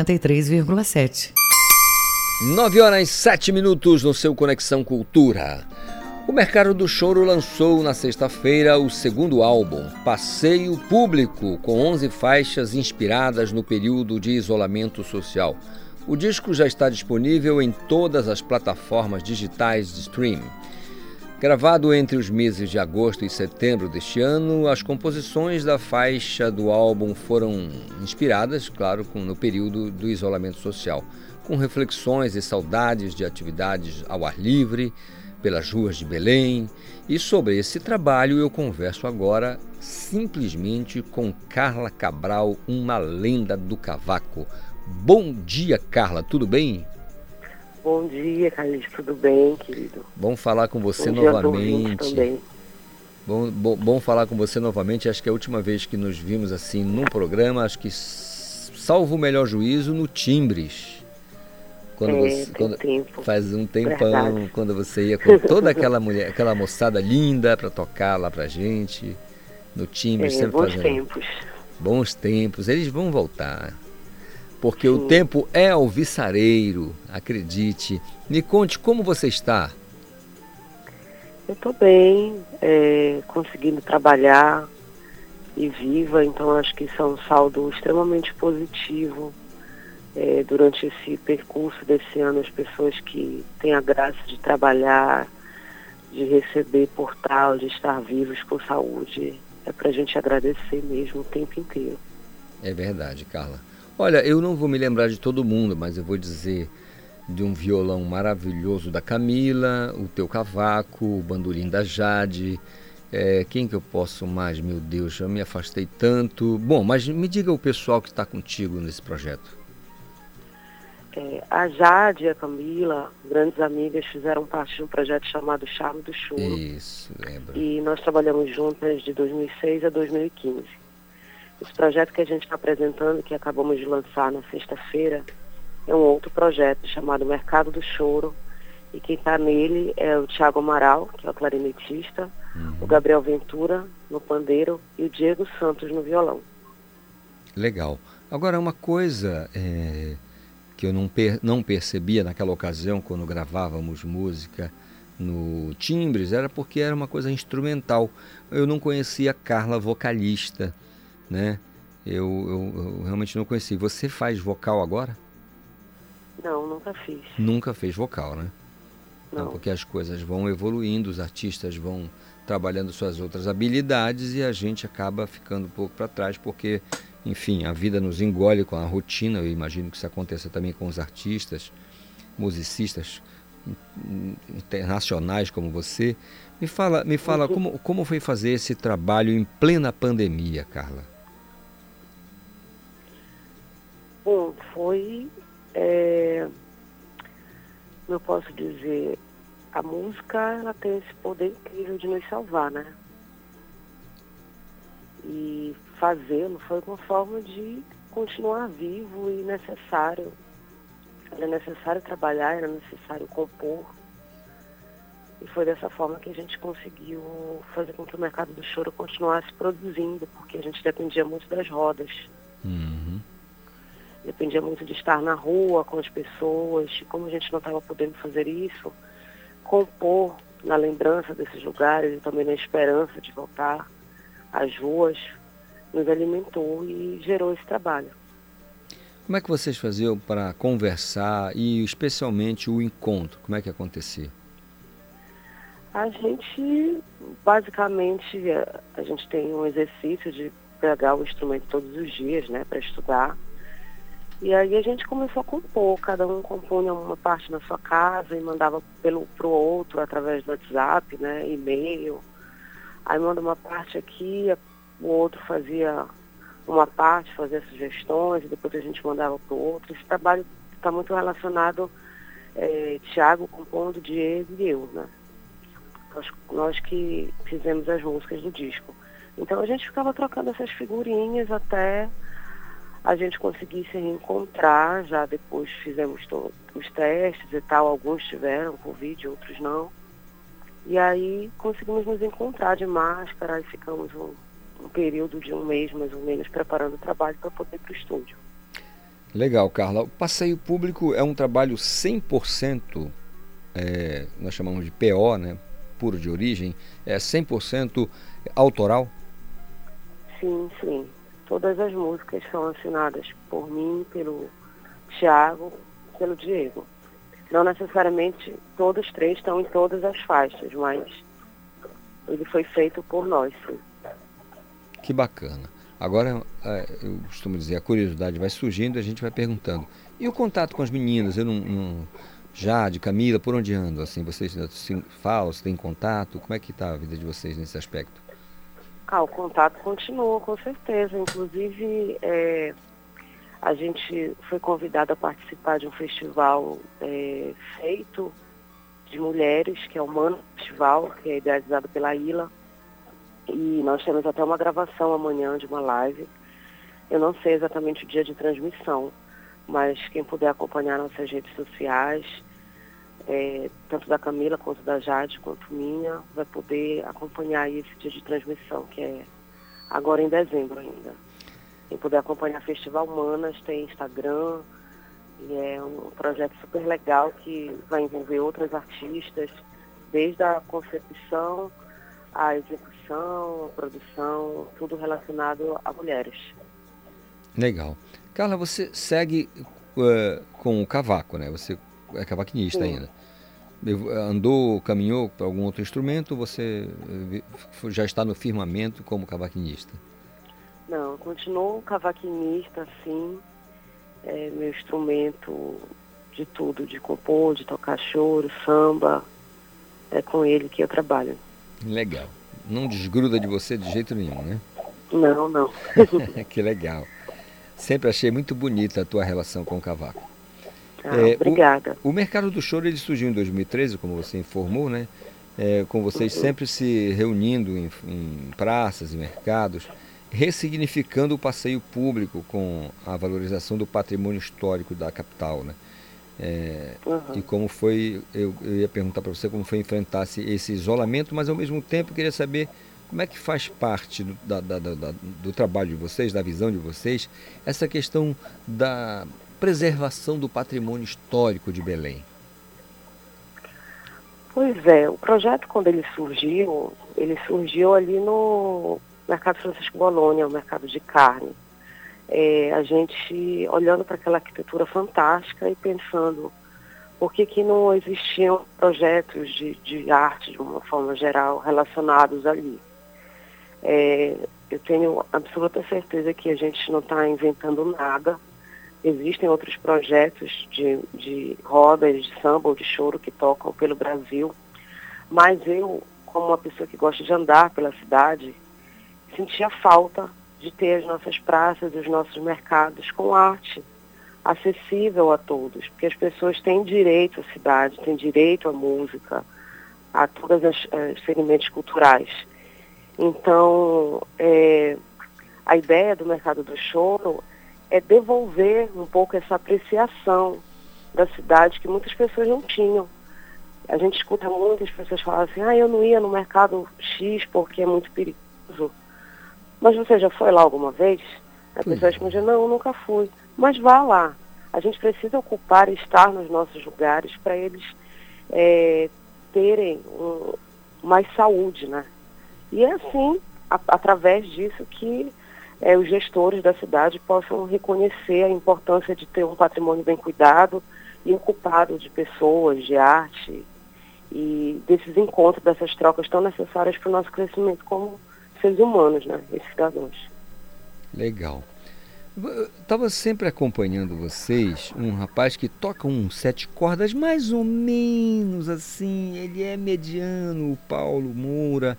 93,7. 9 horas e 7 minutos no seu Conexão Cultura. O Mercado do Choro lançou na sexta-feira o segundo álbum, Passeio Público, com 11 faixas inspiradas no período de isolamento social. O disco já está disponível em todas as plataformas digitais de streaming. Gravado entre os meses de agosto e setembro deste ano, as composições da faixa do álbum foram inspiradas, claro, no período do isolamento social, com reflexões e saudades de atividades ao ar livre, pelas ruas de Belém. E sobre esse trabalho eu converso agora simplesmente com Carla Cabral, uma lenda do cavaco. Bom dia, Carla, tudo bem? Bom dia, Carlos. Tudo bem, querido? Bom falar com você bom novamente. Também. Bom, bom, bom falar com você novamente. Acho que é a última vez que nos vimos assim num programa, acho que salvo o melhor juízo no Timbres. Quando é, você, quando, tempo. Faz um tempão, Verdade. quando você ia com toda aquela mulher, aquela moçada linda para tocar lá pra gente, no Timbres, é, sempre bons fazendo. tempos. Bons tempos, eles vão voltar porque Sim. o tempo é alvissareiro, acredite. Me conte como você está. Eu estou bem, é, conseguindo trabalhar e viva, então acho que isso é um saldo extremamente positivo é, durante esse percurso desse ano. As pessoas que têm a graça de trabalhar, de receber portal, de estar vivos com saúde, é para a gente agradecer mesmo o tempo inteiro. É verdade, Carla. Olha, eu não vou me lembrar de todo mundo, mas eu vou dizer de um violão maravilhoso da Camila, o teu cavaco, o bandolim da Jade. É, quem que eu posso mais? Meu Deus, já me afastei tanto. Bom, mas me diga o pessoal que está contigo nesse projeto. É, a Jade e a Camila, grandes amigas, fizeram parte de um projeto chamado Charme do Choro. Isso, lembro. E nós trabalhamos juntas de 2006 a 2015. Esse projeto que a gente está apresentando, que acabamos de lançar na sexta-feira, é um outro projeto chamado Mercado do Choro. E quem está nele é o Tiago Amaral, que é o clarinetista, uhum. o Gabriel Ventura no pandeiro e o Diego Santos no violão. Legal. Agora, uma coisa é, que eu não, per não percebia naquela ocasião, quando gravávamos música no Timbres, era porque era uma coisa instrumental. Eu não conhecia a Carla vocalista né? Eu, eu, eu, realmente não conheci. Você faz vocal agora? Não, nunca fiz. Nunca fez vocal, né? Não. não. Porque as coisas vão evoluindo, os artistas vão trabalhando suas outras habilidades e a gente acaba ficando um pouco para trás porque, enfim, a vida nos engole com a rotina. Eu imagino que isso aconteça também com os artistas, musicistas internacionais como você. Me fala, me fala como, como foi fazer esse trabalho em plena pandemia, Carla? Bom, foi. É, eu posso dizer? A música ela tem esse poder incrível de nos salvar, né? E fazê-lo foi uma forma de continuar vivo e necessário. Era necessário trabalhar, era necessário compor. E foi dessa forma que a gente conseguiu fazer com que o mercado do choro continuasse produzindo, porque a gente dependia muito das rodas. Uhum dependia muito de estar na rua com as pessoas, e como a gente não estava podendo fazer isso, compor na lembrança desses lugares e também na esperança de voltar às ruas, nos alimentou e gerou esse trabalho. Como é que vocês faziam para conversar e especialmente o encontro? Como é que acontecia? A gente, basicamente, a gente tem um exercício de pegar o instrumento todos os dias, né, para estudar. E aí a gente começou a compor, cada um compunha uma parte na sua casa e mandava pelo pro outro através do WhatsApp, né, e-mail. Aí manda uma parte aqui, o outro fazia uma parte, fazia sugestões, e depois a gente mandava para o outro. Esse trabalho está muito relacionado, é, Tiago compondo, Diego e eu, né? Nós, nós que fizemos as músicas do disco. Então a gente ficava trocando essas figurinhas até a gente conseguir se reencontrar, já depois fizemos os testes e tal, alguns tiveram Covid, outros não. E aí conseguimos nos encontrar de máscara e ficamos um, um período de um mês mais ou menos preparando o trabalho para poder ir para o estúdio. Legal, Carla. O passeio público é um trabalho 100%, é, nós chamamos de PO, né? Puro de origem, é 100% autoral? Sim, sim. Todas as músicas são assinadas por mim, pelo Tiago, pelo Diego. Não necessariamente todos três estão em todas as faixas, mas ele foi feito por nós, sim. Que bacana. Agora, é, eu costumo dizer, a curiosidade vai surgindo e a gente vai perguntando. E o contato com as meninas? Eu não, não Jade, Camila, por onde andam? Assim, vocês falam, se têm contato? Como é que está a vida de vocês nesse aspecto? Ah, o contato continua, com certeza. Inclusive, é, a gente foi convidado a participar de um festival é, feito de mulheres, que é o Mano Festival, que é idealizado pela Ila. E nós temos até uma gravação amanhã de uma live. Eu não sei exatamente o dia de transmissão, mas quem puder acompanhar nossas redes sociais, é, tanto da Camila quanto da Jade, quanto minha, vai poder acompanhar esse dia de transmissão, que é agora em dezembro ainda. Quem puder acompanhar Festival Humanas tem Instagram, e é um projeto super legal que vai envolver outras artistas, desde a concepção, a execução, a produção, tudo relacionado a mulheres. Legal. Carla, você segue uh, com o cavaco, né? Você é cavaquinista Sim. ainda. Andou, caminhou para algum outro instrumento ou você eh, já está no firmamento como cavaquinista? Não, continuo cavaquinista, sim. É meu instrumento de tudo, de compor, de tocar choro, samba. É com ele que eu trabalho. Legal. Não desgruda de você de jeito nenhum, né? Não, não. que legal. Sempre achei muito bonita a tua relação com o cavaco. Ah, é, obrigada. O, o, mercado do choro ele surgiu em 2013, como você informou, né? É, com vocês uhum. sempre se reunindo em, em praças e mercados, ressignificando o passeio público com a valorização do patrimônio histórico da capital, né? É, uhum. E como foi, eu, eu ia perguntar para você como foi enfrentar esse, esse, isolamento, mas ao mesmo tempo queria saber como é que faz parte do, da, da, da, do trabalho de vocês, da visão de vocês, essa questão da preservação do patrimônio histórico de Belém? Pois é, o projeto quando ele surgiu, ele surgiu ali no Mercado Francisco Bolônia, o mercado de carne. É, a gente olhando para aquela arquitetura fantástica e pensando por que, que não existiam projetos de, de arte, de uma forma geral, relacionados ali. É, eu tenho absoluta certeza que a gente não está inventando nada, Existem outros projetos de, de rodas de samba ou de choro que tocam pelo Brasil, mas eu, como uma pessoa que gosta de andar pela cidade, sentia falta de ter as nossas praças, os nossos mercados com arte acessível a todos, porque as pessoas têm direito à cidade, têm direito à música, a todos os segmentos culturais. Então, é, a ideia do mercado do choro é devolver um pouco essa apreciação da cidade que muitas pessoas não tinham. A gente escuta muitas pessoas falar assim, ah, eu não ia no mercado X porque é muito perigoso. Mas você já foi lá alguma vez? A pessoa responde, não, eu nunca fui. Mas vá lá. A gente precisa ocupar e estar nos nossos lugares para eles é, terem um, mais saúde, né? E é assim, a, através disso, que é, os gestores da cidade possam reconhecer a importância de ter um patrimônio bem cuidado e ocupado de pessoas, de arte e desses encontros, dessas trocas tão necessárias para o nosso crescimento como seres humanos, né, e cidadãos. Legal. Estava sempre acompanhando vocês um rapaz que toca um sete cordas mais ou menos assim, ele é mediano, o Paulo Moura.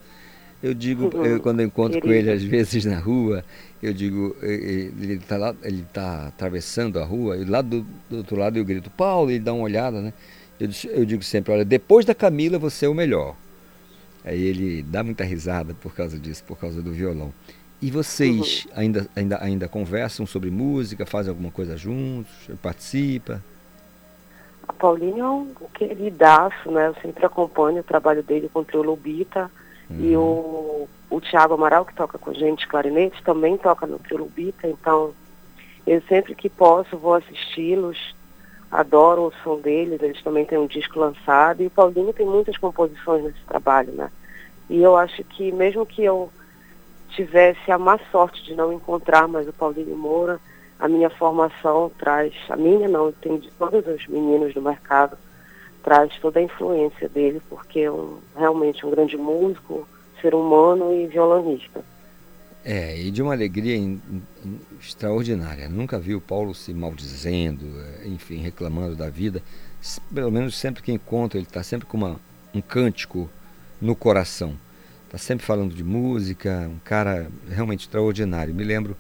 Eu digo, uhum. eu, quando eu encontro com ele às vezes na rua, eu digo, ele está ele está atravessando a rua, e lá do, do, outro lado eu grito, Paulo, ele dá uma olhada, né? Eu, eu digo sempre, olha, depois da Camila você é o melhor. Aí ele dá muita risada por causa disso, por causa do violão. E vocês uhum. ainda, ainda, ainda conversam sobre música, fazem alguma coisa juntos, participa? A Paulinho é um queridaço, né? Eu sempre acompanho o trabalho dele com o Trio Lobita Uhum. E o, o Tiago Amaral, que toca com a gente clarinete, também toca no Triolubita, então eu sempre que posso vou assisti-los, adoro o som deles, eles também têm um disco lançado, e o Paulinho tem muitas composições nesse trabalho, né? E eu acho que mesmo que eu tivesse a má sorte de não encontrar mais o Paulinho Moura, a minha formação traz, a minha não, tem de todos os meninos do mercado, traz toda a influência dele, porque é um, realmente um grande músico, ser humano e violonista. É, e de uma alegria in, in, extraordinária. Nunca vi o Paulo se maldizendo, é, enfim, reclamando da vida. Pelo menos sempre que encontro, ele está sempre com uma, um cântico no coração. Está sempre falando de música, um cara realmente extraordinário. Me lembro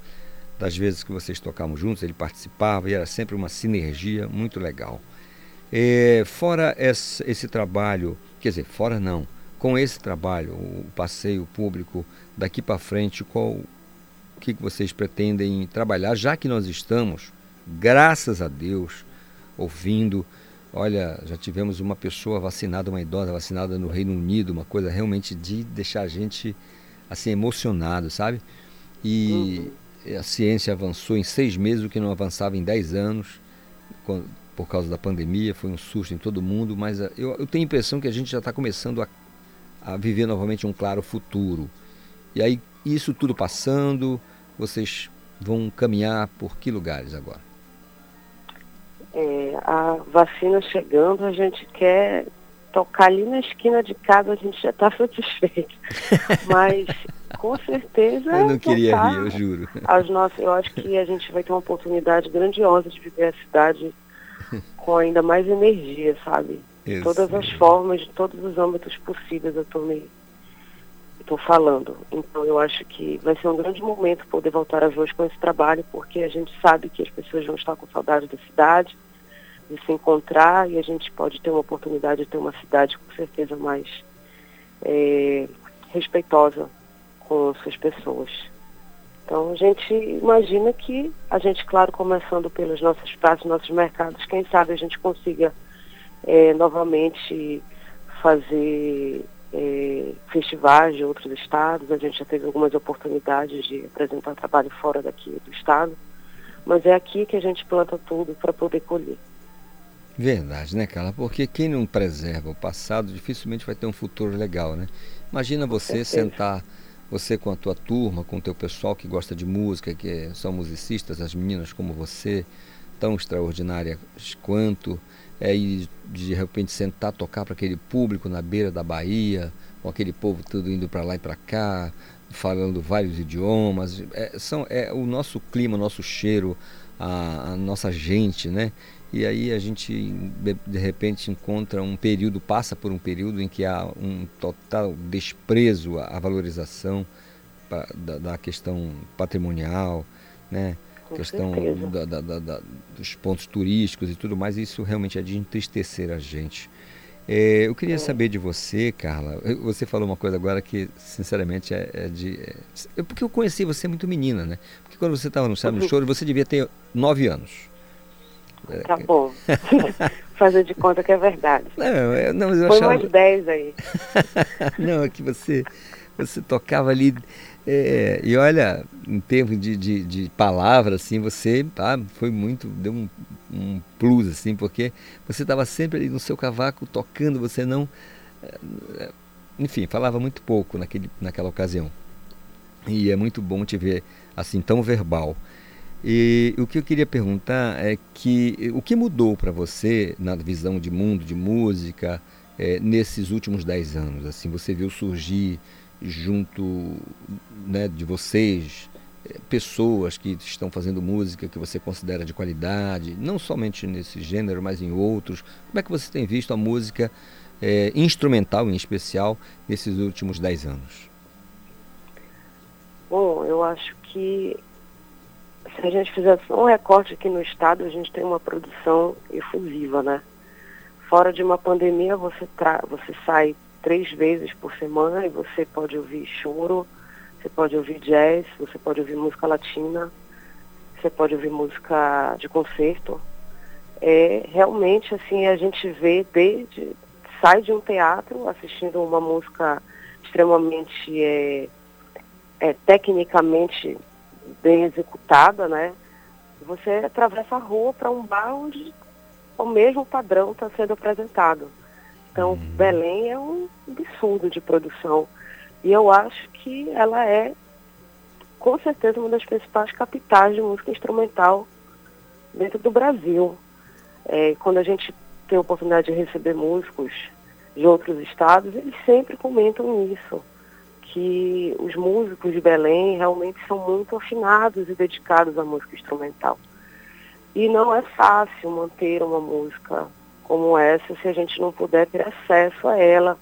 das vezes que vocês tocavam juntos, ele participava e era sempre uma sinergia muito legal. É, fora esse, esse, trabalho, quer dizer, fora não, com esse trabalho, o passeio público daqui para frente, qual o que, que vocês pretendem trabalhar, já que nós estamos, graças a Deus, ouvindo. Olha, já tivemos uma pessoa vacinada, uma idosa vacinada no Reino Unido, uma coisa realmente de deixar a gente assim emocionado, sabe? E uhum. a ciência avançou em seis meses o que não avançava em dez anos por causa da pandemia, foi um susto em todo mundo, mas eh, eu, eu tenho a impressão que a gente já está começando a, a viver novamente um claro futuro. E aí, isso tudo passando, vocês vão caminhar por que lugares agora? É, a vacina chegando, a gente quer tocar ali na esquina de casa, a gente já está satisfeito. Mas com certeza. Eu não queria rir, eu juro. As nossas, eu acho que a gente vai ter uma oportunidade grandiosa de viver a cidade com ainda mais energia, sabe? De todas as formas, de todos os âmbitos possíveis eu estou me estou falando. Então eu acho que vai ser um grande momento poder voltar às ruas com esse trabalho, porque a gente sabe que as pessoas vão estar com saudade da cidade, de se encontrar e a gente pode ter uma oportunidade de ter uma cidade com certeza mais é, respeitosa com suas pessoas. Então a gente imagina que a gente, claro, começando pelos nossos pratos, nossos mercados, quem sabe a gente consiga é, novamente fazer é, festivais de outros estados. A gente já teve algumas oportunidades de apresentar trabalho fora daqui do estado, mas é aqui que a gente planta tudo para poder colher. Verdade, né, Carla? Porque quem não preserva o passado dificilmente vai ter um futuro legal, né? Imagina você sentar você com a tua turma, com o teu pessoal que gosta de música, que são musicistas, as meninas como você, tão extraordinárias quanto, é, e de repente sentar, tocar para aquele público na beira da Bahia, com aquele povo tudo indo para lá e para cá, falando vários idiomas. É, são, é o nosso clima, o nosso cheiro, a, a nossa gente, né? E aí a gente de repente encontra um período, passa por um período em que há um total desprezo à valorização da, da, questão patrimonial, né? Com questão da, da, da, dos pontos turísticos e tudo mais, isso realmente é de entristecer a gente. É, eu queria é. saber de você, Carla. Você falou uma coisa agora que, sinceramente, é, é de. É, porque eu conheci você muito menina, né? Porque quando você estava no Sábado uhum. Choro, você devia ter nove anos. Tá bom. Fazer de conta que é verdade. Não, não mas eu Foi achava... mais 10 aí. não, é que você, você tocava ali. É, e olha, em termos de, de, de palavras, assim, você ah, foi muito, deu um, um plus, assim, porque você estava sempre ali no seu cavaco tocando, você não. É, enfim, falava muito pouco naquele, naquela ocasião. E é muito bom te ver assim, tão verbal. E o que eu queria perguntar é que o que mudou para você na visão de mundo, de música, é, nesses últimos dez anos? Assim, você viu surgir junto né, de vocês é, pessoas que estão fazendo música que você considera de qualidade, não somente nesse gênero, mas em outros. Como é que você tem visto a música é, instrumental, em especial, nesses últimos dez anos? Bom, eu acho que se a gente fizesse um recorte aqui no estado, a gente tem uma produção efusiva, né? Fora de uma pandemia, você, tra você sai três vezes por semana e você pode ouvir choro, você pode ouvir jazz, você pode ouvir música latina, você pode ouvir música de concerto. É realmente assim a gente vê desde sai de um teatro assistindo uma música extremamente é, é, tecnicamente bem executada, né? Você atravessa a rua para um bar onde o mesmo padrão está sendo apresentado. Então, uhum. Belém é um absurdo de produção. E eu acho que ela é, com certeza, uma das principais capitais de música instrumental dentro do Brasil. É, quando a gente tem a oportunidade de receber músicos de outros estados, eles sempre comentam isso, que os músicos de Belém realmente são muito afinados e dedicados à música instrumental. E não é fácil manter uma música como essa se a gente não puder ter acesso a ela,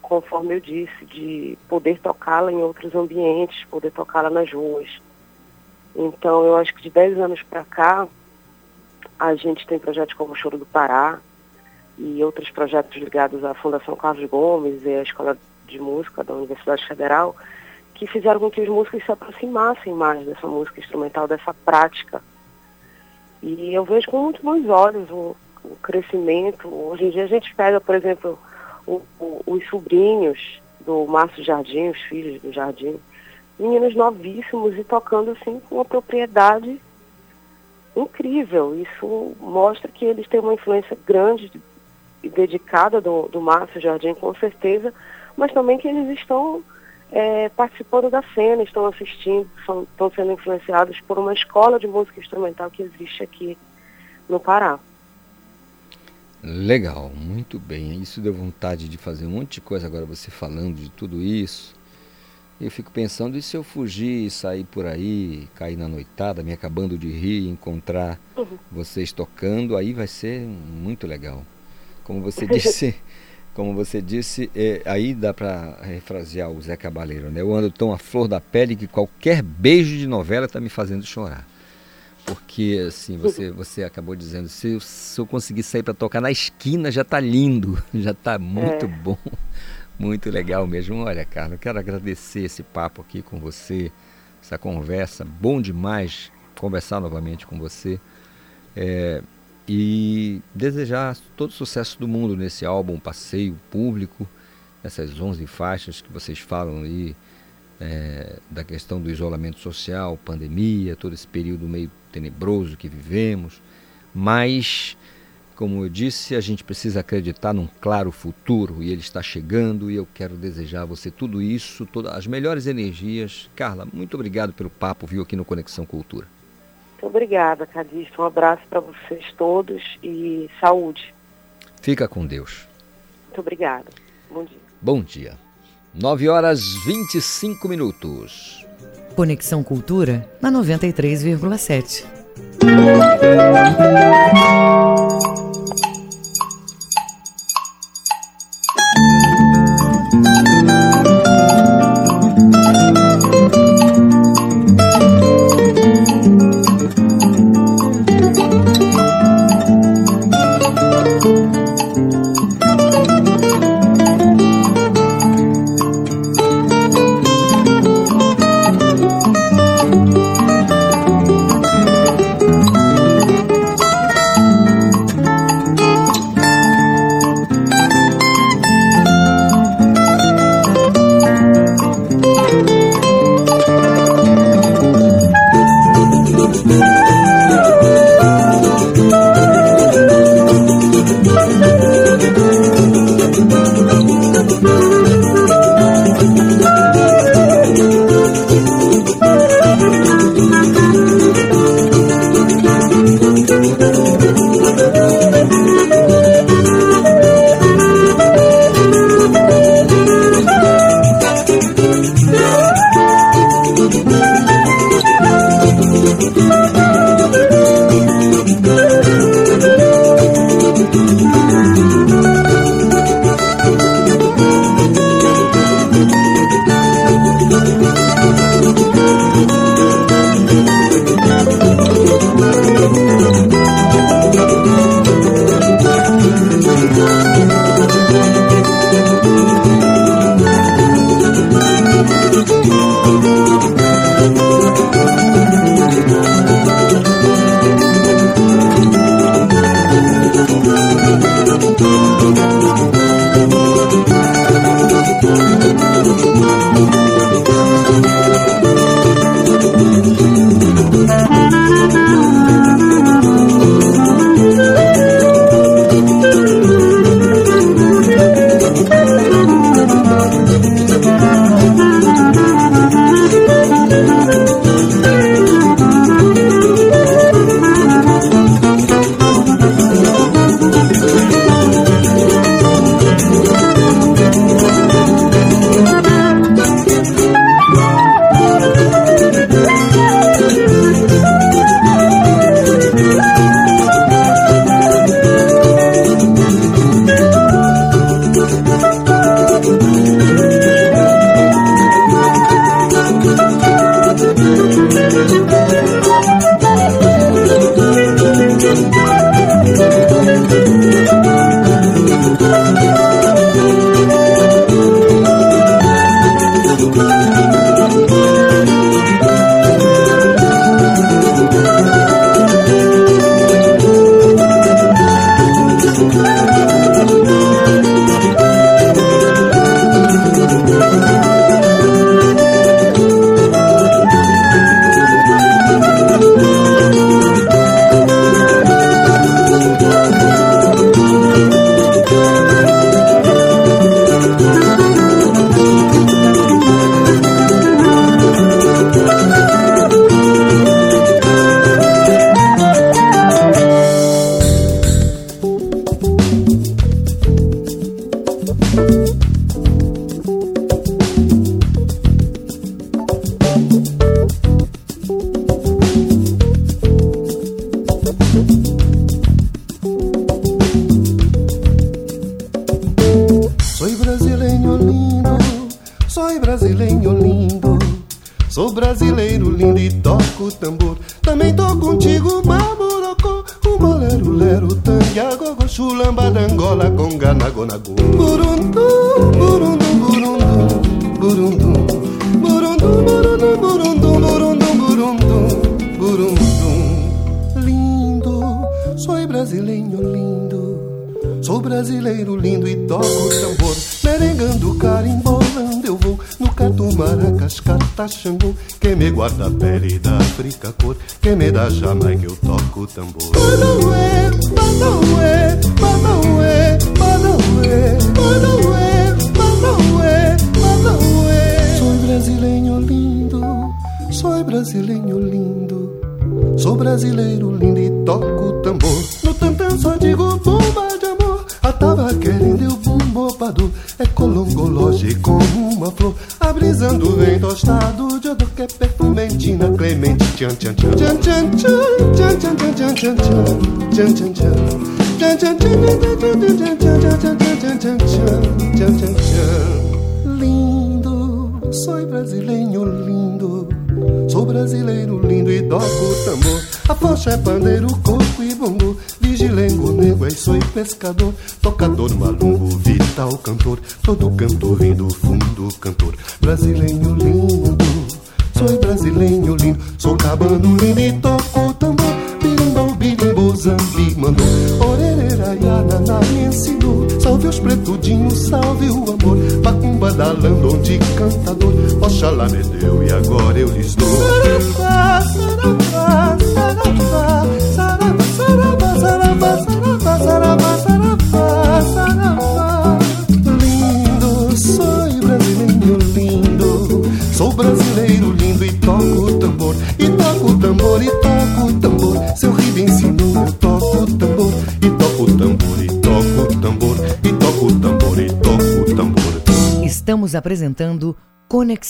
conforme eu disse, de poder tocá-la em outros ambientes, poder tocá-la nas ruas. Então, eu acho que de 10 anos para cá, a gente tem projetos como o Choro do Pará e outros projetos ligados à Fundação Carlos Gomes e à Escola de Música da Universidade Federal, que fizeram com que os músicos se aproximassem mais dessa música instrumental, dessa prática. E eu vejo com muito bons olhos o, o crescimento. Hoje em dia a gente pega, por exemplo, o, o, os sobrinhos do Márcio Jardim, os filhos do Jardim, meninos novíssimos e tocando assim com uma propriedade incrível. Isso mostra que eles têm uma influência grande e dedicada do, do Márcio Jardim, com certeza, mas também que eles estão é, participando da cena, estão assistindo, são, estão sendo influenciados por uma escola de música instrumental que existe aqui no Pará. Legal, muito bem. Isso deu vontade de fazer um monte de coisa agora você falando de tudo isso. Eu fico pensando, e se eu fugir e sair por aí, cair na noitada, me acabando de rir encontrar uhum. vocês tocando, aí vai ser muito legal. Como você disse, como você disse, é, aí dá para refrasear o Zé Cabaleiro, né? Eu ando tão à flor da pele que qualquer beijo de novela está me fazendo chorar. Porque, assim, você, você acabou dizendo, se eu, se eu conseguir sair para tocar na esquina, já está lindo, já está muito é. bom. Muito legal mesmo. Olha, Carla, eu quero agradecer esse papo aqui com você, essa conversa. Bom demais conversar novamente com você. É, e desejar todo o sucesso do mundo nesse álbum Passeio Público, essas 11 faixas que vocês falam aí, é, da questão do isolamento social, pandemia, todo esse período meio tenebroso que vivemos, mas como eu disse, a gente precisa acreditar num claro futuro e ele está chegando e eu quero desejar a você tudo isso, todas as melhores energias. Carla, muito obrigado pelo papo, viu, aqui no Conexão Cultura. Muito obrigada, Cadista. Um abraço para vocês todos e saúde. Fica com Deus. Muito obrigada. Bom dia. Bom dia. 9 horas 25 minutos. Conexão Cultura na 93,7. Lindo Sou brasileiro lindo Sou brasileiro lindo e toco tambor A faixa é pandeiro, coco e bongo Vigilengo, nego, é sou pescador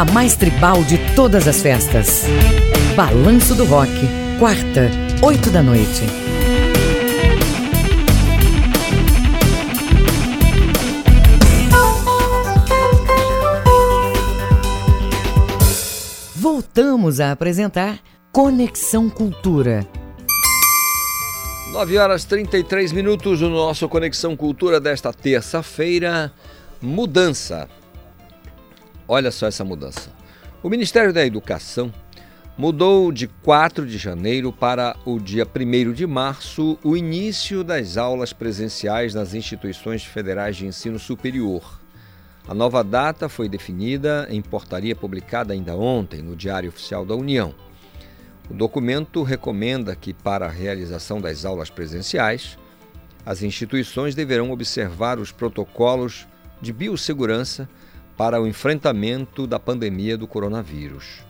A mais tribal de todas as festas. Balanço do Rock, quarta, oito da noite. Voltamos a apresentar Conexão Cultura. 9 horas 33 minutos no nosso Conexão Cultura desta terça-feira. Mudança. Olha só essa mudança. O Ministério da Educação mudou de 4 de janeiro para o dia 1 de março o início das aulas presenciais nas instituições federais de ensino superior. A nova data foi definida em portaria publicada ainda ontem no Diário Oficial da União. O documento recomenda que, para a realização das aulas presenciais, as instituições deverão observar os protocolos de biossegurança para o enfrentamento da pandemia do coronavírus.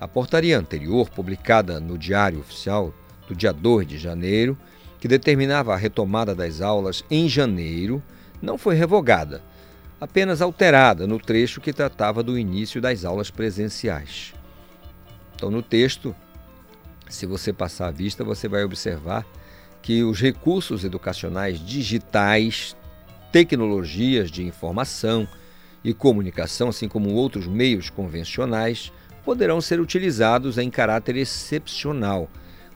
A portaria anterior, publicada no Diário Oficial do dia 2 de janeiro, que determinava a retomada das aulas em janeiro, não foi revogada, apenas alterada no trecho que tratava do início das aulas presenciais. Então, no texto, se você passar a vista, você vai observar que os recursos educacionais digitais, tecnologias de informação e comunicação, assim como outros meios convencionais, poderão ser utilizados em caráter excepcional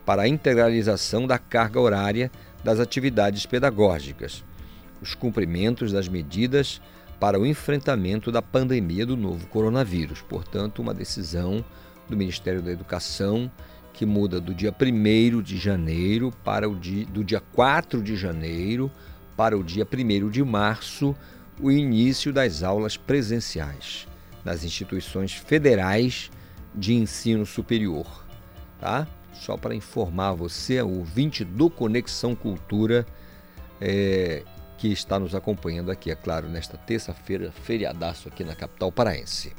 para a integralização da carga horária das atividades pedagógicas, os cumprimentos das medidas para o enfrentamento da pandemia do novo coronavírus. Portanto, uma decisão do Ministério da Educação que muda do dia 1 de janeiro para o dia, do dia 4 de janeiro para o dia 1 de março, o início das aulas presenciais nas instituições federais de ensino superior. Tá? Só para informar você, o ouvinte do Conexão Cultura, é, que está nos acompanhando aqui, é claro, nesta terça-feira, feriadaço aqui na capital paraense.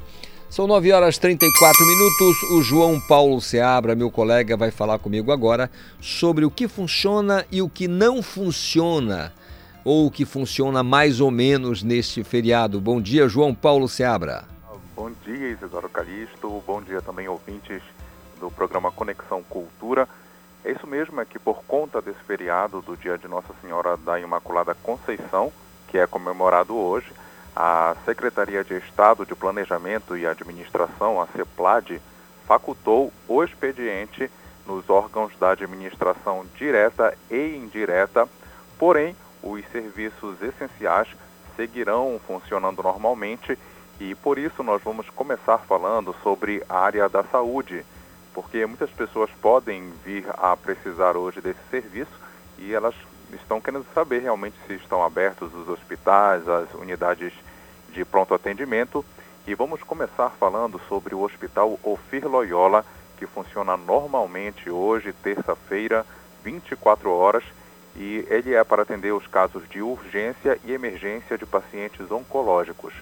São 9 horas e 34 minutos. O João Paulo Seabra, meu colega, vai falar comigo agora sobre o que funciona e o que não funciona, ou o que funciona mais ou menos neste feriado. Bom dia, João Paulo Seabra. Bom dia, Isidoro Calixto. Bom dia também, ouvintes do programa Conexão Cultura. É isso mesmo, é que por conta desse feriado do dia de Nossa Senhora da Imaculada Conceição, que é comemorado hoje, a Secretaria de Estado de Planejamento e Administração, a CEPLAD, facultou o expediente nos órgãos da administração direta e indireta, porém, os serviços essenciais seguirão funcionando normalmente e por isso nós vamos começar falando sobre a área da saúde, porque muitas pessoas podem vir a precisar hoje desse serviço e elas estão querendo saber realmente se estão abertos os hospitais, as unidades de pronto atendimento. E vamos começar falando sobre o Hospital Ofir Loyola, que funciona normalmente hoje, terça-feira, 24 horas, e ele é para atender os casos de urgência e emergência de pacientes oncológicos.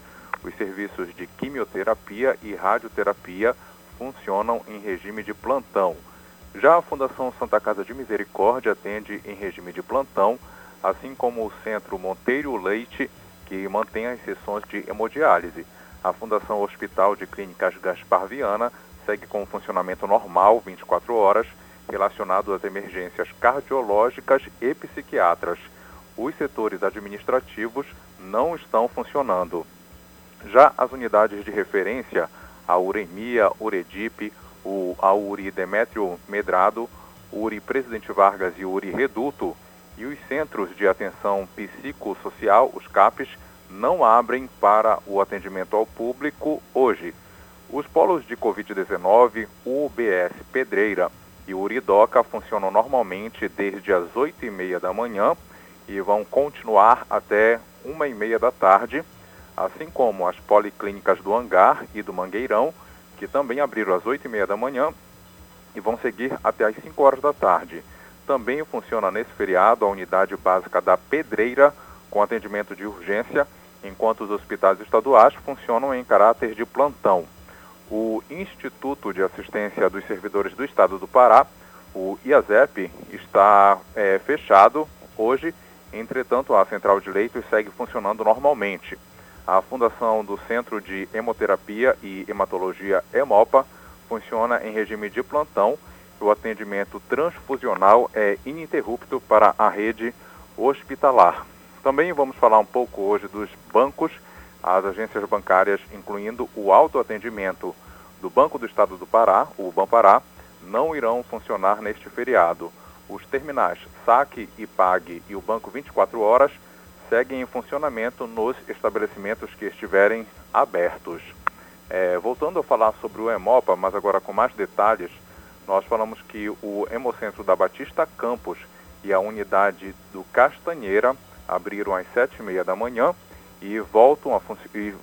Os serviços de quimioterapia e radioterapia funcionam em regime de plantão. Já a Fundação Santa Casa de Misericórdia atende em regime de plantão, assim como o Centro Monteiro Leite, que mantém as sessões de hemodiálise. A Fundação Hospital de Clínicas Gaspar Viana segue com funcionamento normal, 24 horas, relacionado às emergências cardiológicas e psiquiatras. Os setores administrativos não estão funcionando. Já as unidades de referência, a Uremia, Uredip, o, a URI Demétrio Medrado, URI Presidente Vargas e URI Reduto, e os centros de atenção psicossocial, os CAPs, não abrem para o atendimento ao público hoje. Os polos de Covid-19, o UBS Pedreira e Uridoca funcionam normalmente desde as 8h30 da manhã e vão continuar até 1h30 da tarde, assim como as policlínicas do Hangar e do Mangueirão, que também abriram às 8h30 da manhã e vão seguir até às 5 horas da tarde. Também funciona nesse feriado a unidade básica da Pedreira, com atendimento de urgência, enquanto os hospitais estaduais funcionam em caráter de plantão. O Instituto de Assistência dos Servidores do Estado do Pará, o IASEP, está é, fechado hoje, entretanto, a central de leitos segue funcionando normalmente. A fundação do Centro de Hemoterapia e Hematologia Hemopa funciona em regime de plantão o atendimento transfusional é ininterrupto para a rede hospitalar. Também vamos falar um pouco hoje dos bancos, as agências bancárias, incluindo o autoatendimento do Banco do Estado do Pará, o Banpará, não irão funcionar neste feriado. Os terminais Saque e Pague e o Banco 24 Horas seguem em funcionamento nos estabelecimentos que estiverem abertos. É, voltando a falar sobre o Hemopa, mas agora com mais detalhes, nós falamos que o Hemocentro da Batista Campos e a unidade do Castanheira abriram às sete e meia da manhã e voltam a e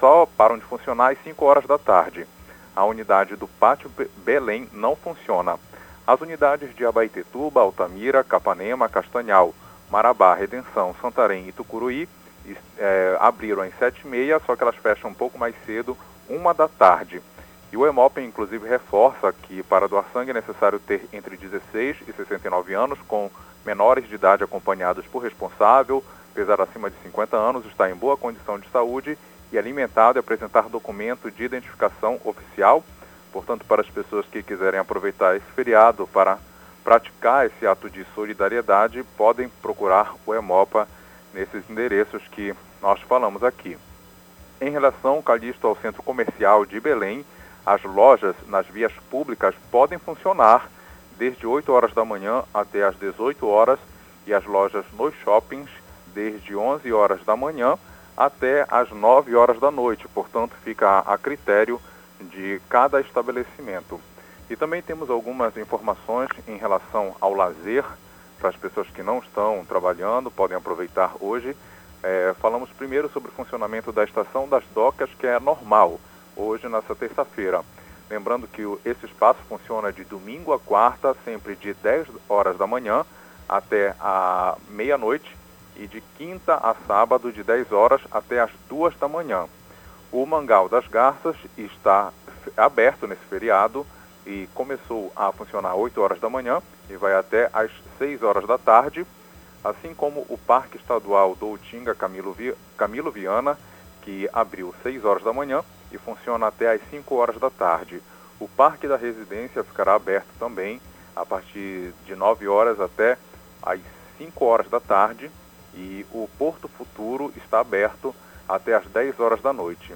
só param de funcionar às 5 horas da tarde. A unidade do Pátio Belém não funciona. As unidades de Abaitetuba, Altamira, Capanema, Castanhal, Marabá, Redenção, Santarém e Tucuruí é, abriram às 7h30, só que elas fecham um pouco mais cedo, uma da tarde. E o Hemop, inclusive, reforça que para doar sangue é necessário ter entre 16 e 69 anos, com menores de idade acompanhados por responsável, pesar acima de 50 anos, estar em boa condição de saúde e alimentado e apresentar documento de identificação oficial. Portanto, para as pessoas que quiserem aproveitar esse feriado para praticar esse ato de solidariedade, podem procurar o Hemopa nesses endereços que nós falamos aqui. Em relação, Calixto, ao centro comercial de Belém, as lojas nas vias públicas podem funcionar desde 8 horas da manhã até as 18 horas e as lojas nos shoppings desde 11 horas da manhã até as 9 horas da noite. Portanto, fica a critério de cada estabelecimento. E também temos algumas informações em relação ao lazer, para as pessoas que não estão trabalhando, podem aproveitar hoje. É, falamos primeiro sobre o funcionamento da estação das docas, que é normal, hoje, nessa terça-feira. Lembrando que esse espaço funciona de domingo a quarta, sempre de 10 horas da manhã até a meia-noite, e de quinta a sábado, de 10 horas até as 2 da manhã. O Mangal das Garças está aberto nesse feriado e começou a funcionar às 8 horas da manhã e vai até às 6 horas da tarde, assim como o Parque Estadual do Utinga Camilo, Vi Camilo Viana, que abriu às 6 horas da manhã e funciona até às 5 horas da tarde. O Parque da Residência ficará aberto também a partir de 9 horas até às 5 horas da tarde e o Porto Futuro está aberto até às 10 horas da noite.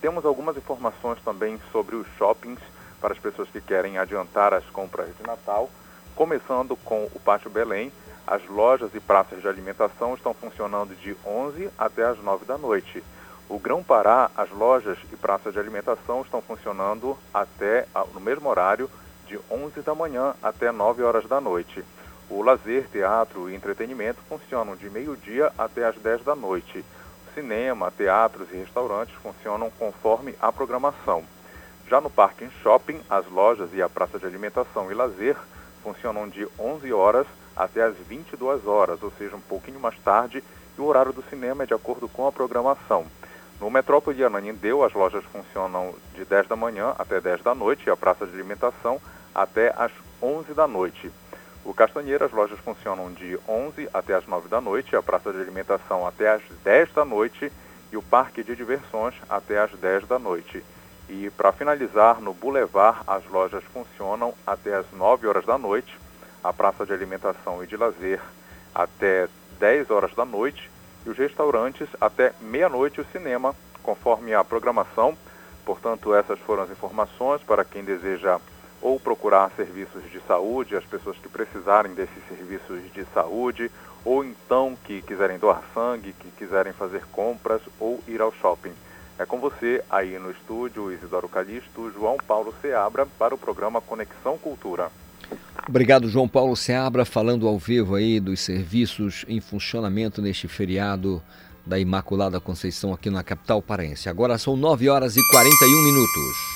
Temos algumas informações também sobre os shoppings para as pessoas que querem adiantar as compras de Natal, começando com o Pátio Belém. As lojas e praças de alimentação estão funcionando de 11 até as 9 da noite. O Grão Pará, as lojas e praças de alimentação estão funcionando até no mesmo horário, de 11 da manhã até 9 horas da noite. O lazer, teatro e entretenimento funcionam de meio-dia até as 10 da noite. Cinema, teatros e restaurantes funcionam conforme a programação. Já no Parque Shopping, as lojas e a praça de alimentação e lazer funcionam de 11 horas até as 22 horas, ou seja, um pouquinho mais tarde, e o horário do cinema é de acordo com a programação. No Metrópole de Ananindeu, as lojas funcionam de 10 da manhã até 10 da noite e a praça de alimentação até as 11 da noite. O Castanheira, as lojas funcionam de 11 até as 9 da noite, a praça de alimentação até as 10 da noite e o parque de diversões até as 10 da noite. E para finalizar, no Boulevard, as lojas funcionam até as 9 horas da noite, a praça de alimentação e de lazer até 10 horas da noite e os restaurantes até meia-noite o cinema, conforme a programação. Portanto, essas foram as informações para quem deseja ou procurar serviços de saúde, as pessoas que precisarem desses serviços de saúde, ou então que quiserem doar sangue, que quiserem fazer compras ou ir ao shopping. É com você aí no estúdio Isidoro Calixto, João Paulo Seabra, para o programa Conexão Cultura. Obrigado, João Paulo Seabra, falando ao vivo aí dos serviços em funcionamento neste feriado da Imaculada Conceição aqui na capital paraense. Agora são 9 horas e 41 minutos.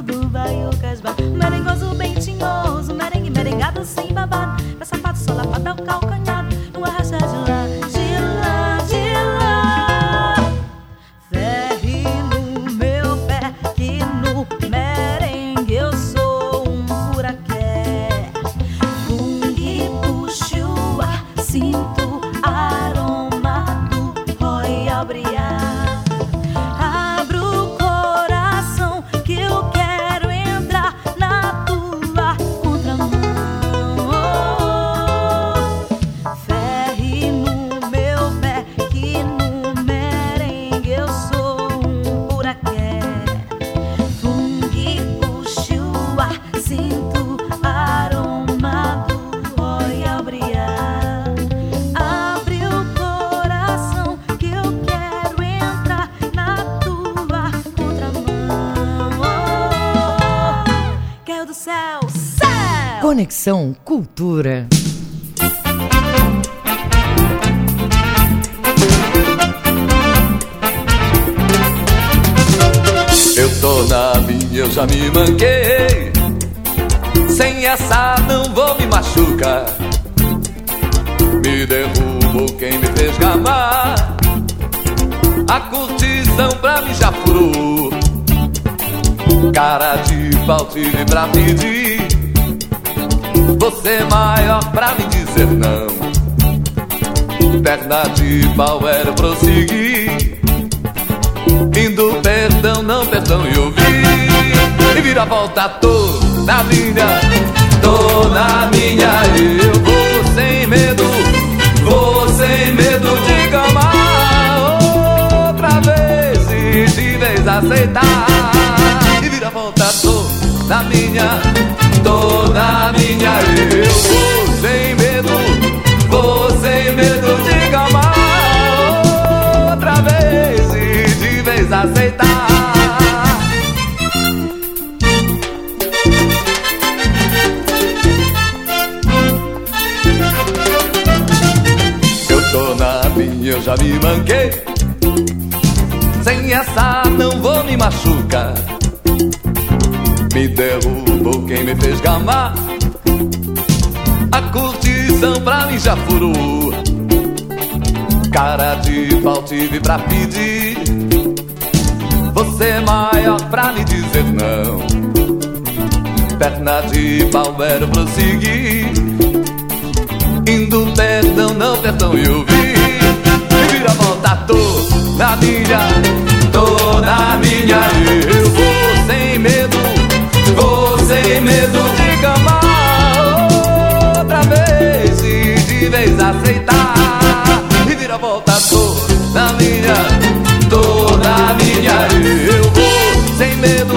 do Baiucas Bar. Pau era prosseguir. Indo perdão, não perdão e ouvir. E vira a volta, tô na minha Tô na minha. Eu vou sem medo Vou sem medo de gamar Outra vez e de vez aceitar. E vira a volta, tô na minha me manquei. Sem essa não vou me machucar. Me derrubou quem me fez gamar. A curtição pra mim já furou. Cara de pau tive pra pedir. Você é maior pra me dizer não. Perna de pau era prosseguir. Indo perdão, não perdão e E vira a volta, tô na minha Tô na minha Eu vou sem medo Vou sem medo de gamar Outra vez e de vez aceitar. E vira volta, tô na minha Tô na minha Eu vou sem medo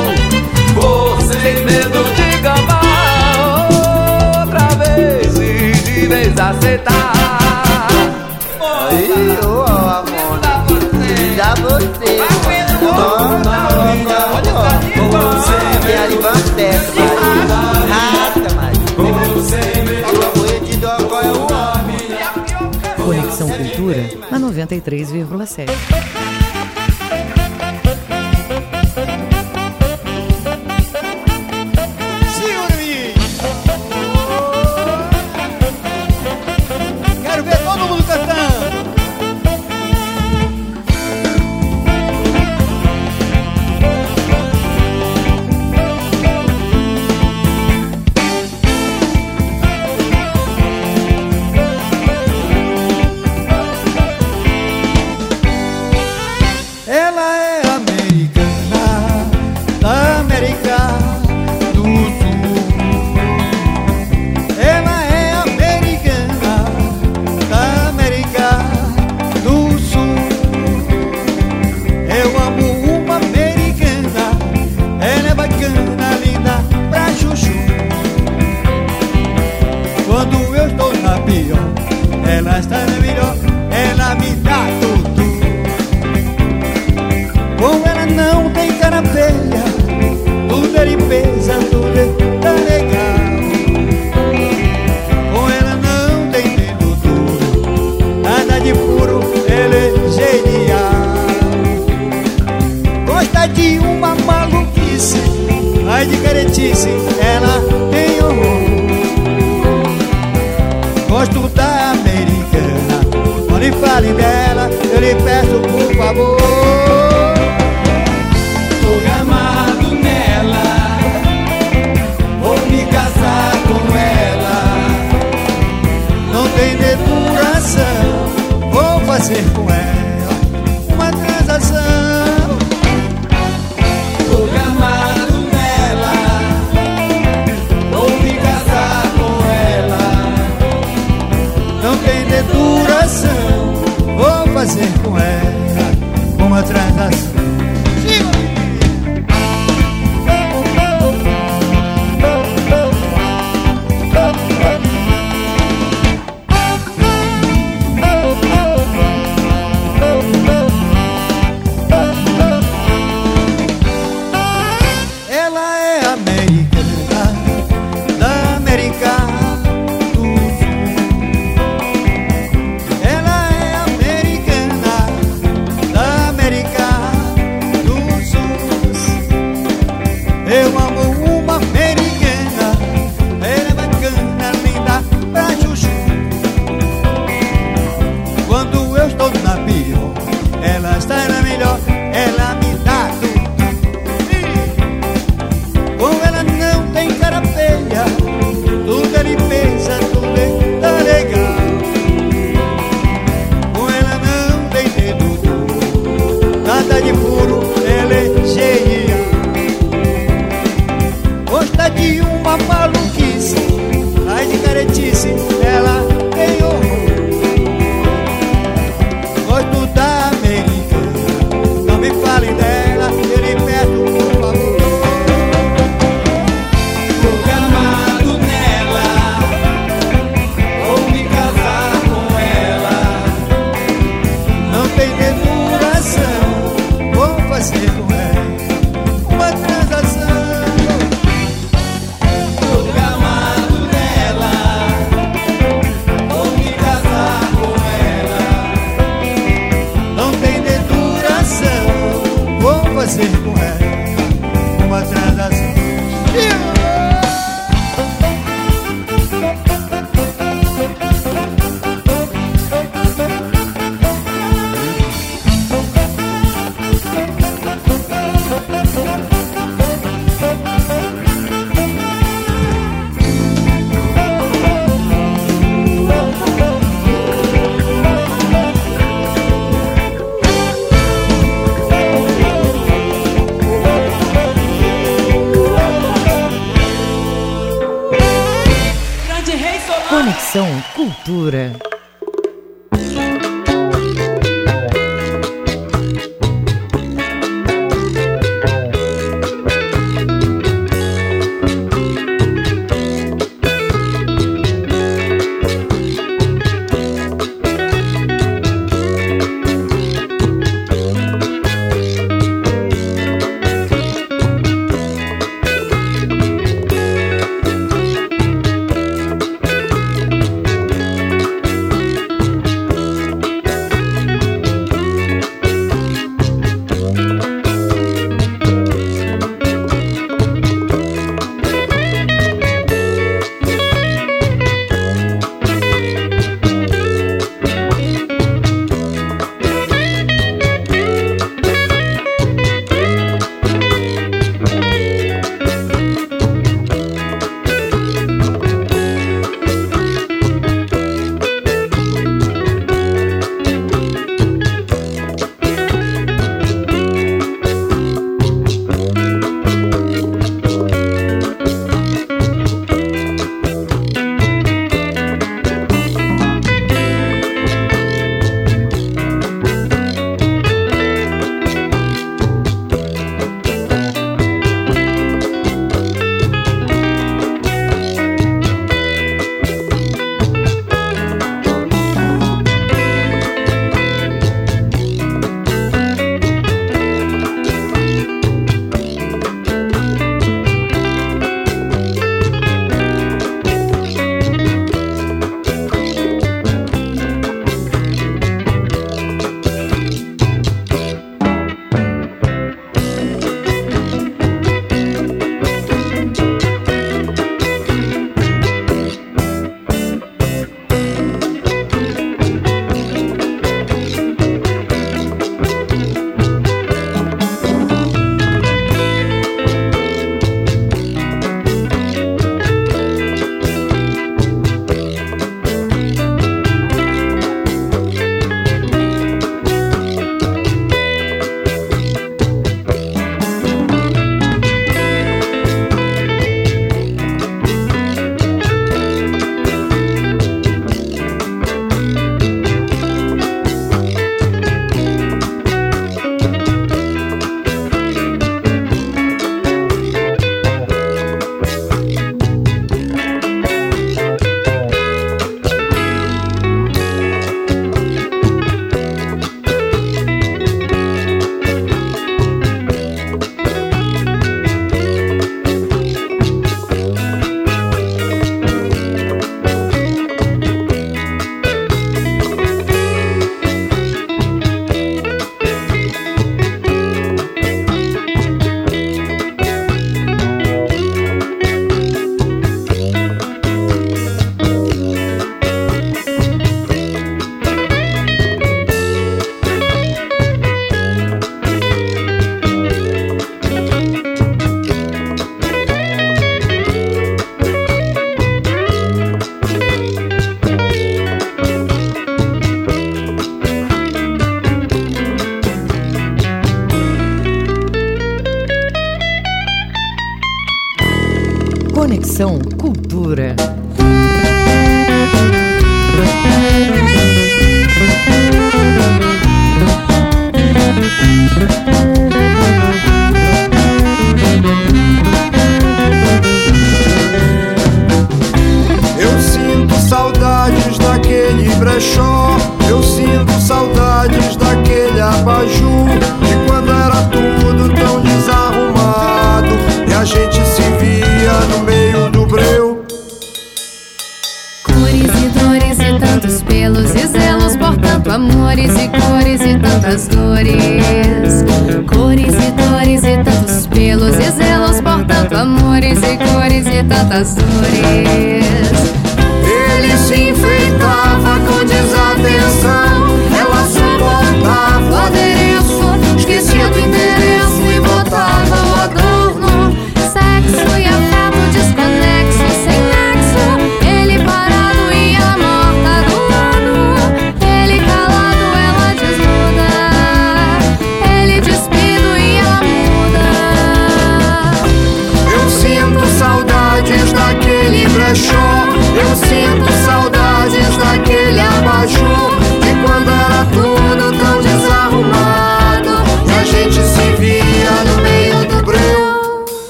Vou sem medo de gamar Outra vez e de vez aceitar. Aí, você. Toma, você me alivanteca, Maria. Rata, Maria. Agora de dó, qual é o homem? Conexão Cultura na 93,7.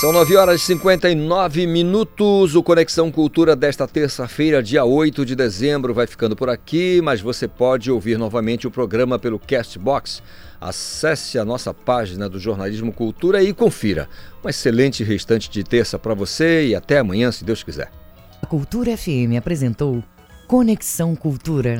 São 9 horas e 59 minutos. O Conexão Cultura desta terça-feira, dia 8 de dezembro, vai ficando por aqui, mas você pode ouvir novamente o programa pelo Castbox. Acesse a nossa página do Jornalismo Cultura e confira. Um excelente restante de terça para você e até amanhã, se Deus quiser. A Cultura FM apresentou Conexão Cultura.